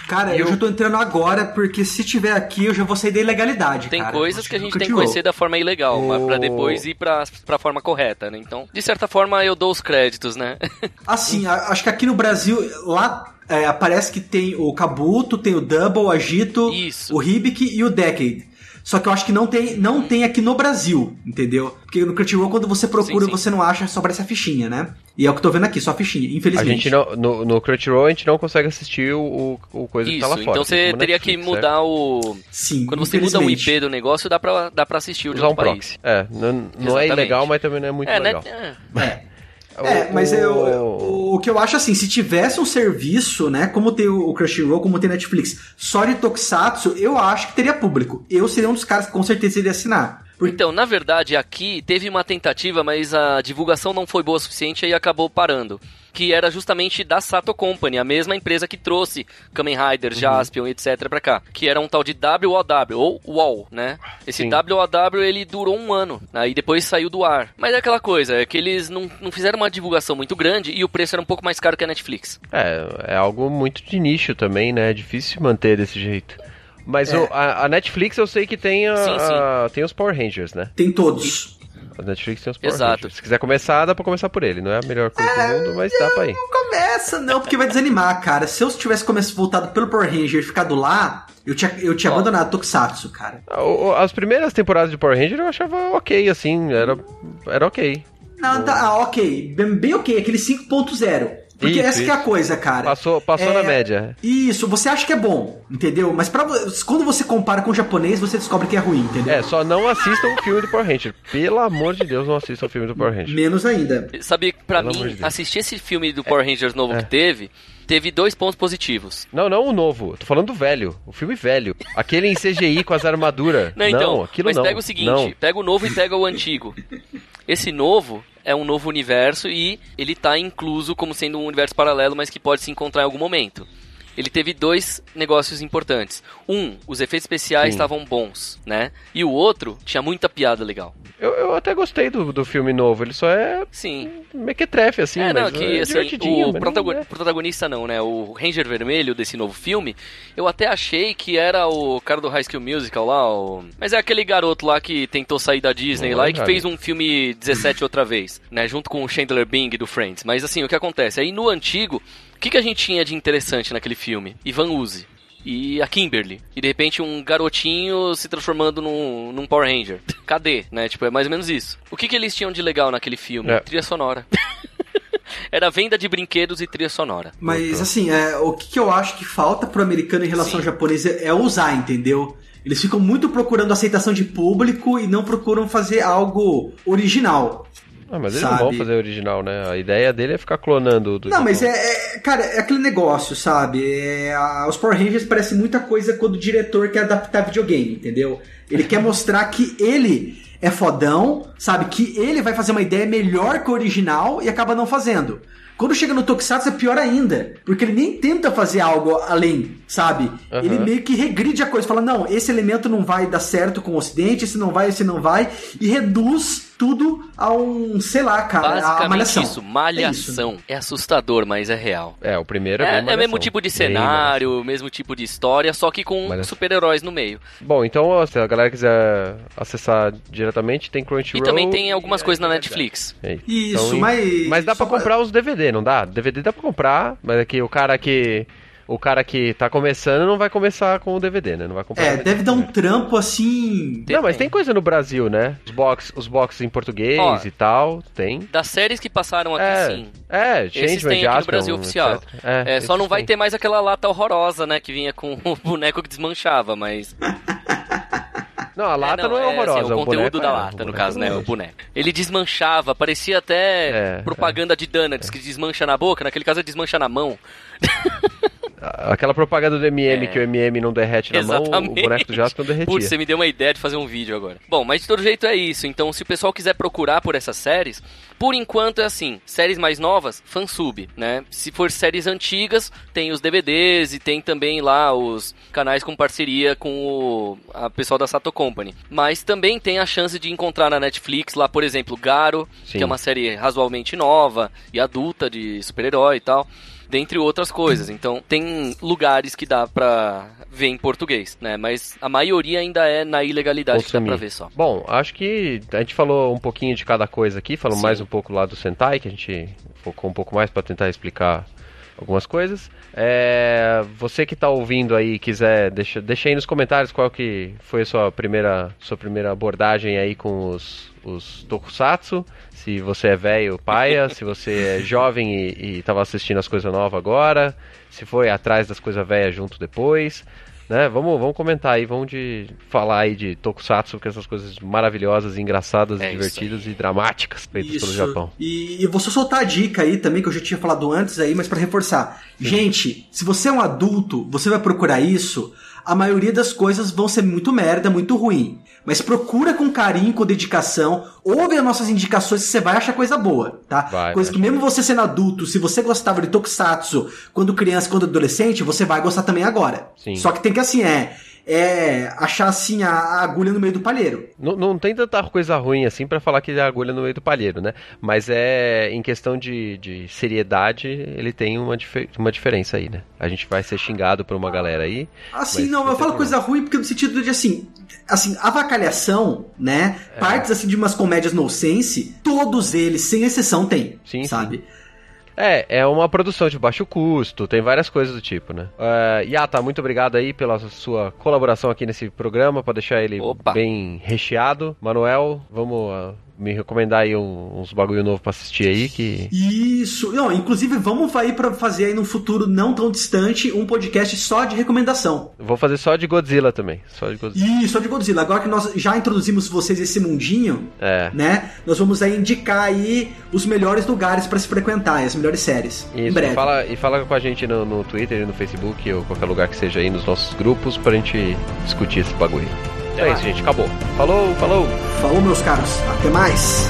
Cara, eu, eu já tô entrando agora, porque se tiver aqui eu já vou sair da ilegalidade. Tem cara. coisas que a gente tem que conhecer da forma ilegal, mas pra depois ir pra, pra forma correta, né? Então, de certa forma, eu dou os créditos, né? assim, acho que aqui no Brasil, lá é, aparece que tem o Kabuto, tem o Double, o Agito, Isso. o Hibiki e o Decade. Só que eu acho que não tem, não tem aqui no Brasil, entendeu? Porque no Crunchyroll, quando você procura, sim, sim. você não acha, só aparece a fichinha, né? E é o que eu tô vendo aqui, só a fichinha, infelizmente. A gente não, no, no Crunchyroll a gente não consegue assistir o, o, coisa Isso, que tá lá fora. Então você teria Netflix, que mudar certo? o. Sim. Quando você muda o IP do negócio, dá pra, dá pra assistir o de Usar um país. É, não, não é ilegal, mas também não é muito é, né? legal. Né? É. É, mas eu, o, o que eu acho assim, se tivesse um serviço, né, como tem o Crunchyroll, como tem Netflix, só de Tokusatsu, eu acho que teria público. Eu seria um dos caras que com certeza iria assinar. Então, na verdade, aqui teve uma tentativa, mas a divulgação não foi boa o suficiente e acabou parando. Que era justamente da Sato Company, a mesma empresa que trouxe Kamen Rider, uhum. Jaspion, etc. pra cá. Que era um tal de WOW, ou WOW, né? Esse Sim. WOW ele durou um ano, aí depois saiu do ar. Mas é aquela coisa, é que eles não, não fizeram uma divulgação muito grande e o preço era um pouco mais caro que a Netflix. É, é algo muito de nicho também, né? É difícil manter desse jeito. Mas é. o, a, a, Netflix eu sei que tem, a, sim, sim. A, tem os Power Rangers, né? Tem todos. A Netflix tem os Power Exato. Rangers. Se quiser começar, dá pra começar por ele. Não é a melhor coisa é, do mundo, mas dá pra ir. Não começa, não, porque vai desanimar, cara. Se eu tivesse começado voltado pelo Power Ranger e ficado lá, eu tinha, eu tinha oh. abandonado Tokusatsu, cara. As primeiras temporadas de Power Ranger eu achava ok, assim. Era, era ok. Não, tá, ah, ok. Bem, bem ok. Aquele 5.0. Porque isso, essa isso. é a coisa, cara. Passou, passou é, na média. Isso, você acha que é bom, entendeu? Mas pra, quando você compara com o japonês, você descobre que é ruim, entendeu? É, só não assistam o filme do Power Ranger. Pelo amor de Deus, não assistam o filme do Power Ranger. Menos ainda. Sabe, pra Pelo mim, de assistir esse filme do Power Rangers novo é. que teve, teve dois pontos positivos. Não, não o novo. Tô falando do velho. O filme velho. Aquele em CGI com as armaduras. Não, então. Não, aquilo mas não. pega o seguinte: não. pega o novo e pega o antigo. Esse novo é um novo universo e ele está incluso como sendo um universo paralelo, mas que pode se encontrar em algum momento. Ele teve dois negócios importantes. Um, os efeitos especiais estavam bons, né? E o outro tinha muita piada legal. Eu, eu até gostei do, do filme novo, ele só é. Sim. Mequetrefe, assim, é, não, que, é assim, o protagon... é. protagonista não, né? O Ranger Vermelho desse novo filme, eu até achei que era o cara do High School Musical lá, o... mas é aquele garoto lá que tentou sair da Disney não, lá e que fez um filme 17 outra vez, né? Junto com o Chandler Bing do Friends. Mas assim, o que acontece? Aí no antigo, que, que a gente tinha de interessante naquele filme? Ivan Uzi e a Kimberly. E de repente um garotinho se transformando num, num Power Ranger. Cadê? Né? Tipo, é mais ou menos isso. O que, que eles tinham de legal naquele filme? É. Trilha sonora. Era venda de brinquedos e trilha sonora. Mas assim, é, o que, que eu acho que falta pro americano em relação Sim. ao japonês é, é usar, entendeu? Eles ficam muito procurando aceitação de público e não procuram fazer algo original. Ah, mas eles sabe? não vão fazer original, né? A ideia dele é ficar clonando. Do não, mas é, é, Cara, é aquele negócio, sabe? É, a, os Power Rangers parecem muita coisa quando o diretor quer adaptar videogame, entendeu? Ele quer mostrar que ele é fodão, sabe? Que ele vai fazer uma ideia melhor que o original e acaba não fazendo. Quando chega no Tokusatsu é pior ainda, porque ele nem tenta fazer algo além, sabe? Uhum. Ele meio que regride a coisa, fala: não, esse elemento não vai dar certo com o Ocidente, esse não vai, esse não vai, e reduz tudo a um, sei lá, cara, Basicamente a malhação. isso, malhação. É, isso. é, assustador, mas é real. É, o primeiro é É, é o mesmo tipo de cenário, mesmo tipo de história, só que com super-heróis no meio. Bom, então, se a galera quiser acessar diretamente, tem Crunchyroll. E também tem algumas coisas na Netflix. É isso, então, mas... Mas dá pra comprar os DVD, não dá? DVD dá pra comprar, mas é que o cara que o cara que tá começando não vai começar com o DVD, né? Não vai comprar. É, deve dar um trampo assim. Não, mas tem coisa no Brasil, né? Os box, os boxes em português Ó, e tal, tem. Das séries que passaram aqui, é, sim. É, Esses tem aqui no Brasil oficial. É, é só não vai tem. ter mais aquela lata horrorosa, né? Que vinha com o boneco que desmanchava, mas. Não, a lata é, não, não, é horrorosa. É, assim, o, o conteúdo da é, lata, no caso, né? O boneco. Ele desmanchava, parecia até é, propaganda de Donuts, que desmancha na boca. Naquele caso, é desmancha na mão. Aquela propaganda do MM é. que o MM não derrete na Exatamente. mão, o boneco do Jasper não derretia. Putz, você me deu uma ideia de fazer um vídeo agora. Bom, mas de todo jeito é isso. Então, se o pessoal quiser procurar por essas séries, por enquanto é assim, séries mais novas, fansub, né? Se for séries antigas, tem os DVDs e tem também lá os canais com parceria com o a pessoal da Sato Company. Mas também tem a chance de encontrar na Netflix lá, por exemplo, Garo, Sim. que é uma série razoavelmente nova e adulta de super-herói e tal dentre outras coisas. Então, tem lugares que dá pra ver em português, né? Mas a maioria ainda é na ilegalidade Consumir. que dá pra ver só. Bom, acho que a gente falou um pouquinho de cada coisa aqui, falou mais um pouco lá do Sentai, que a gente focou um pouco mais para tentar explicar algumas coisas. É, você que está ouvindo aí, quiser, deixa, deixa aí nos comentários qual que foi a sua primeira, sua primeira abordagem aí com os, os tokusatsu se você é velho, paia, se você é jovem e, estava assistindo as coisas novas agora, se foi atrás das coisas velhas junto depois. Né? Vamos, vamos comentar aí, vamos de falar aí de Tokusatsu, que essas coisas maravilhosas, engraçadas, é divertidas e dramáticas feitas isso. pelo Japão. E, e vou só soltar a dica aí também, que eu já tinha falado antes aí, mas para reforçar. Sim. Gente, se você é um adulto, você vai procurar isso, a maioria das coisas vão ser muito merda, muito ruim. Mas procura com carinho, com dedicação, ouve as nossas indicações que você vai achar coisa boa, tá? Vai, coisa vai. que mesmo você sendo adulto, se você gostava de Tokusatsu quando criança, quando adolescente, você vai gostar também agora. Sim. Só que tem que assim, é é achar assim a, agulha no meio do palheiro. Não, não tem tanta coisa ruim assim para falar que é a agulha no meio do palheiro, né? Mas é em questão de, de seriedade, ele tem uma, dif uma diferença aí, né? A gente vai ser xingado por uma galera aí. Assim, não, eu falo coisa ruim porque no sentido de assim, assim, avacalhação, né? É. Partes assim de umas comédias no sense, todos eles, sem exceção, tem. Sim, sabe? Sim. É, é uma produção de baixo custo, tem várias coisas do tipo, né? Uh, Yata, muito obrigado aí pela sua colaboração aqui nesse programa, para deixar ele Opa. bem recheado. Manuel, vamos uh, me recomendar aí uns bagulho novo para assistir aí que Isso. Não, inclusive vamos aí para fazer aí no futuro não tão distante um podcast só de recomendação. Vou fazer só de Godzilla também, só de Godzilla. Isso, só de Godzilla. Agora que nós já introduzimos vocês esse mundinho, é. né? Nós vamos aí indicar aí os melhores lugares para se frequentar, as melhores séries. Isso, em breve. Fala, e fala com a gente no, no Twitter e no Facebook ou qualquer lugar que seja aí nos nossos grupos pra gente discutir esse bagulho. É isso, gente. Acabou. Falou, falou. Falou, meus caros. Até mais.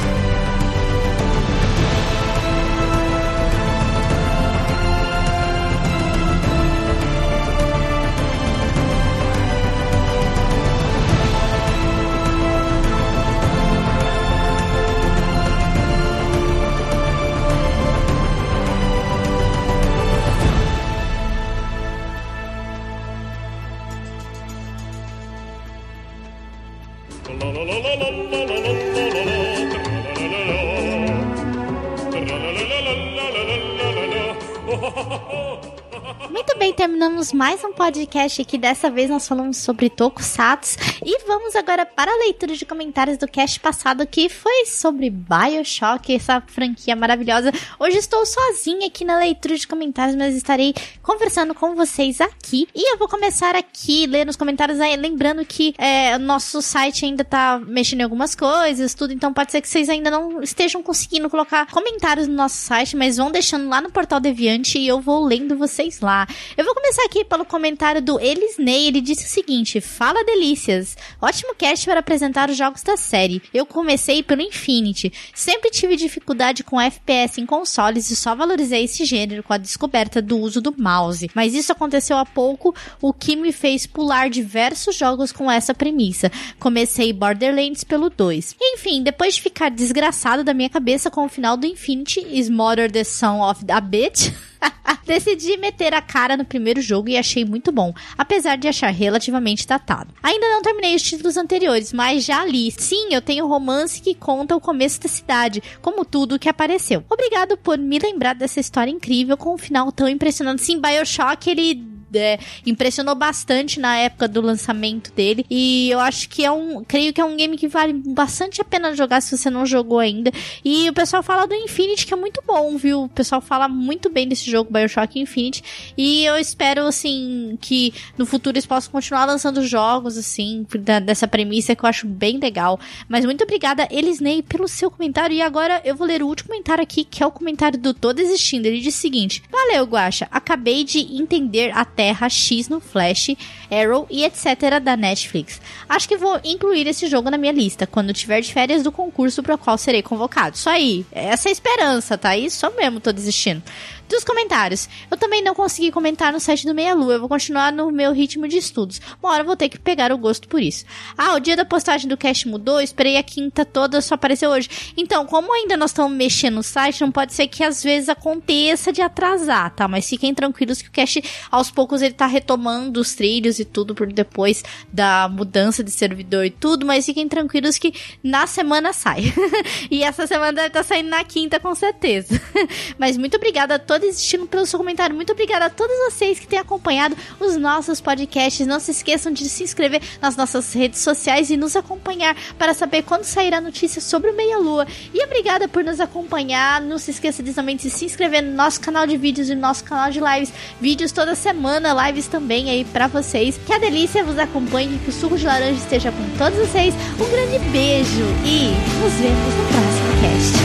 Mais um podcast aqui. Dessa vez nós falamos sobre Tokusatsu. E vamos agora para a leitura de comentários do cast passado, que foi sobre Bioshock, essa franquia maravilhosa. Hoje estou sozinha aqui na leitura de comentários, mas estarei conversando com vocês aqui. E eu vou começar aqui, ler nos comentários aí, lembrando que é, nosso site ainda tá mexendo em algumas coisas, tudo. Então pode ser que vocês ainda não estejam conseguindo colocar comentários no nosso site, mas vão deixando lá no portal Deviante e eu vou lendo vocês lá. Eu vou começar aqui pelo comentário do Elisney. Ele disse o seguinte: Fala delícias. Ótimo cast para apresentar os jogos da série. Eu comecei pelo Infinity. Sempre tive dificuldade com FPS em consoles e só valorizei esse gênero com a descoberta do uso do mouse. Mas isso aconteceu há pouco, o que me fez pular diversos jogos com essa premissa. Comecei Borderlands pelo 2. Enfim, depois de ficar desgraçado da minha cabeça com o final do Infinity, Smother the Song of a Bitch. Decidi meter a cara no primeiro jogo e achei muito bom, apesar de achar relativamente datado. Ainda não terminei os títulos anteriores, mas já li. Sim, eu tenho romance que conta o começo da cidade, como tudo que apareceu. Obrigado por me lembrar dessa história incrível com um final tão impressionante. Sim, Bioshock, ele é, impressionou bastante na época do lançamento dele. E eu acho que é um. Creio que é um game que vale bastante a pena jogar se você não jogou ainda. E o pessoal fala do Infinity, que é muito bom, viu? O pessoal fala muito bem desse jogo, Bioshock Infinity. E eu espero, assim, que no futuro eles possam continuar lançando jogos, assim, da, dessa premissa que eu acho bem legal. Mas muito obrigada, Elisney, pelo seu comentário. E agora eu vou ler o último comentário aqui, que é o comentário do Tô Desistindo. Ele diz o seguinte: Valeu, Guacha. Acabei de entender até Terra X no Flash, Arrow e etc. da Netflix. Acho que vou incluir esse jogo na minha lista quando tiver de férias do concurso para o qual serei convocado. Isso aí, essa é a esperança, tá? Isso mesmo, tô desistindo dos comentários. Eu também não consegui comentar no site do Meia Lua, eu vou continuar no meu ritmo de estudos. Uma hora eu vou ter que pegar o gosto por isso. Ah, o dia da postagem do cast mudou, esperei a quinta toda, só apareceu hoje. Então, como ainda nós estamos mexendo no site, não pode ser que às vezes aconteça de atrasar, tá? Mas fiquem tranquilos que o cast, aos poucos, ele tá retomando os trilhos e tudo por depois da mudança de servidor e tudo, mas fiquem tranquilos que na semana sai. e essa semana deve estar tá saindo na quinta, com certeza. mas muito obrigada a todos tô desistindo pelo seu comentário. Muito obrigada a todos vocês que têm acompanhado os nossos podcasts. Não se esqueçam de se inscrever nas nossas redes sociais e nos acompanhar para saber quando sairá notícia sobre o Meia Lua. E obrigada por nos acompanhar. Não se esqueça de também de se inscrever no nosso canal de vídeos e no nosso canal de lives. Vídeos toda semana, lives também aí para vocês. Que a delícia vos acompanhe, que o suco de laranja esteja com todos vocês. Um grande beijo e nos vemos no próximo cast.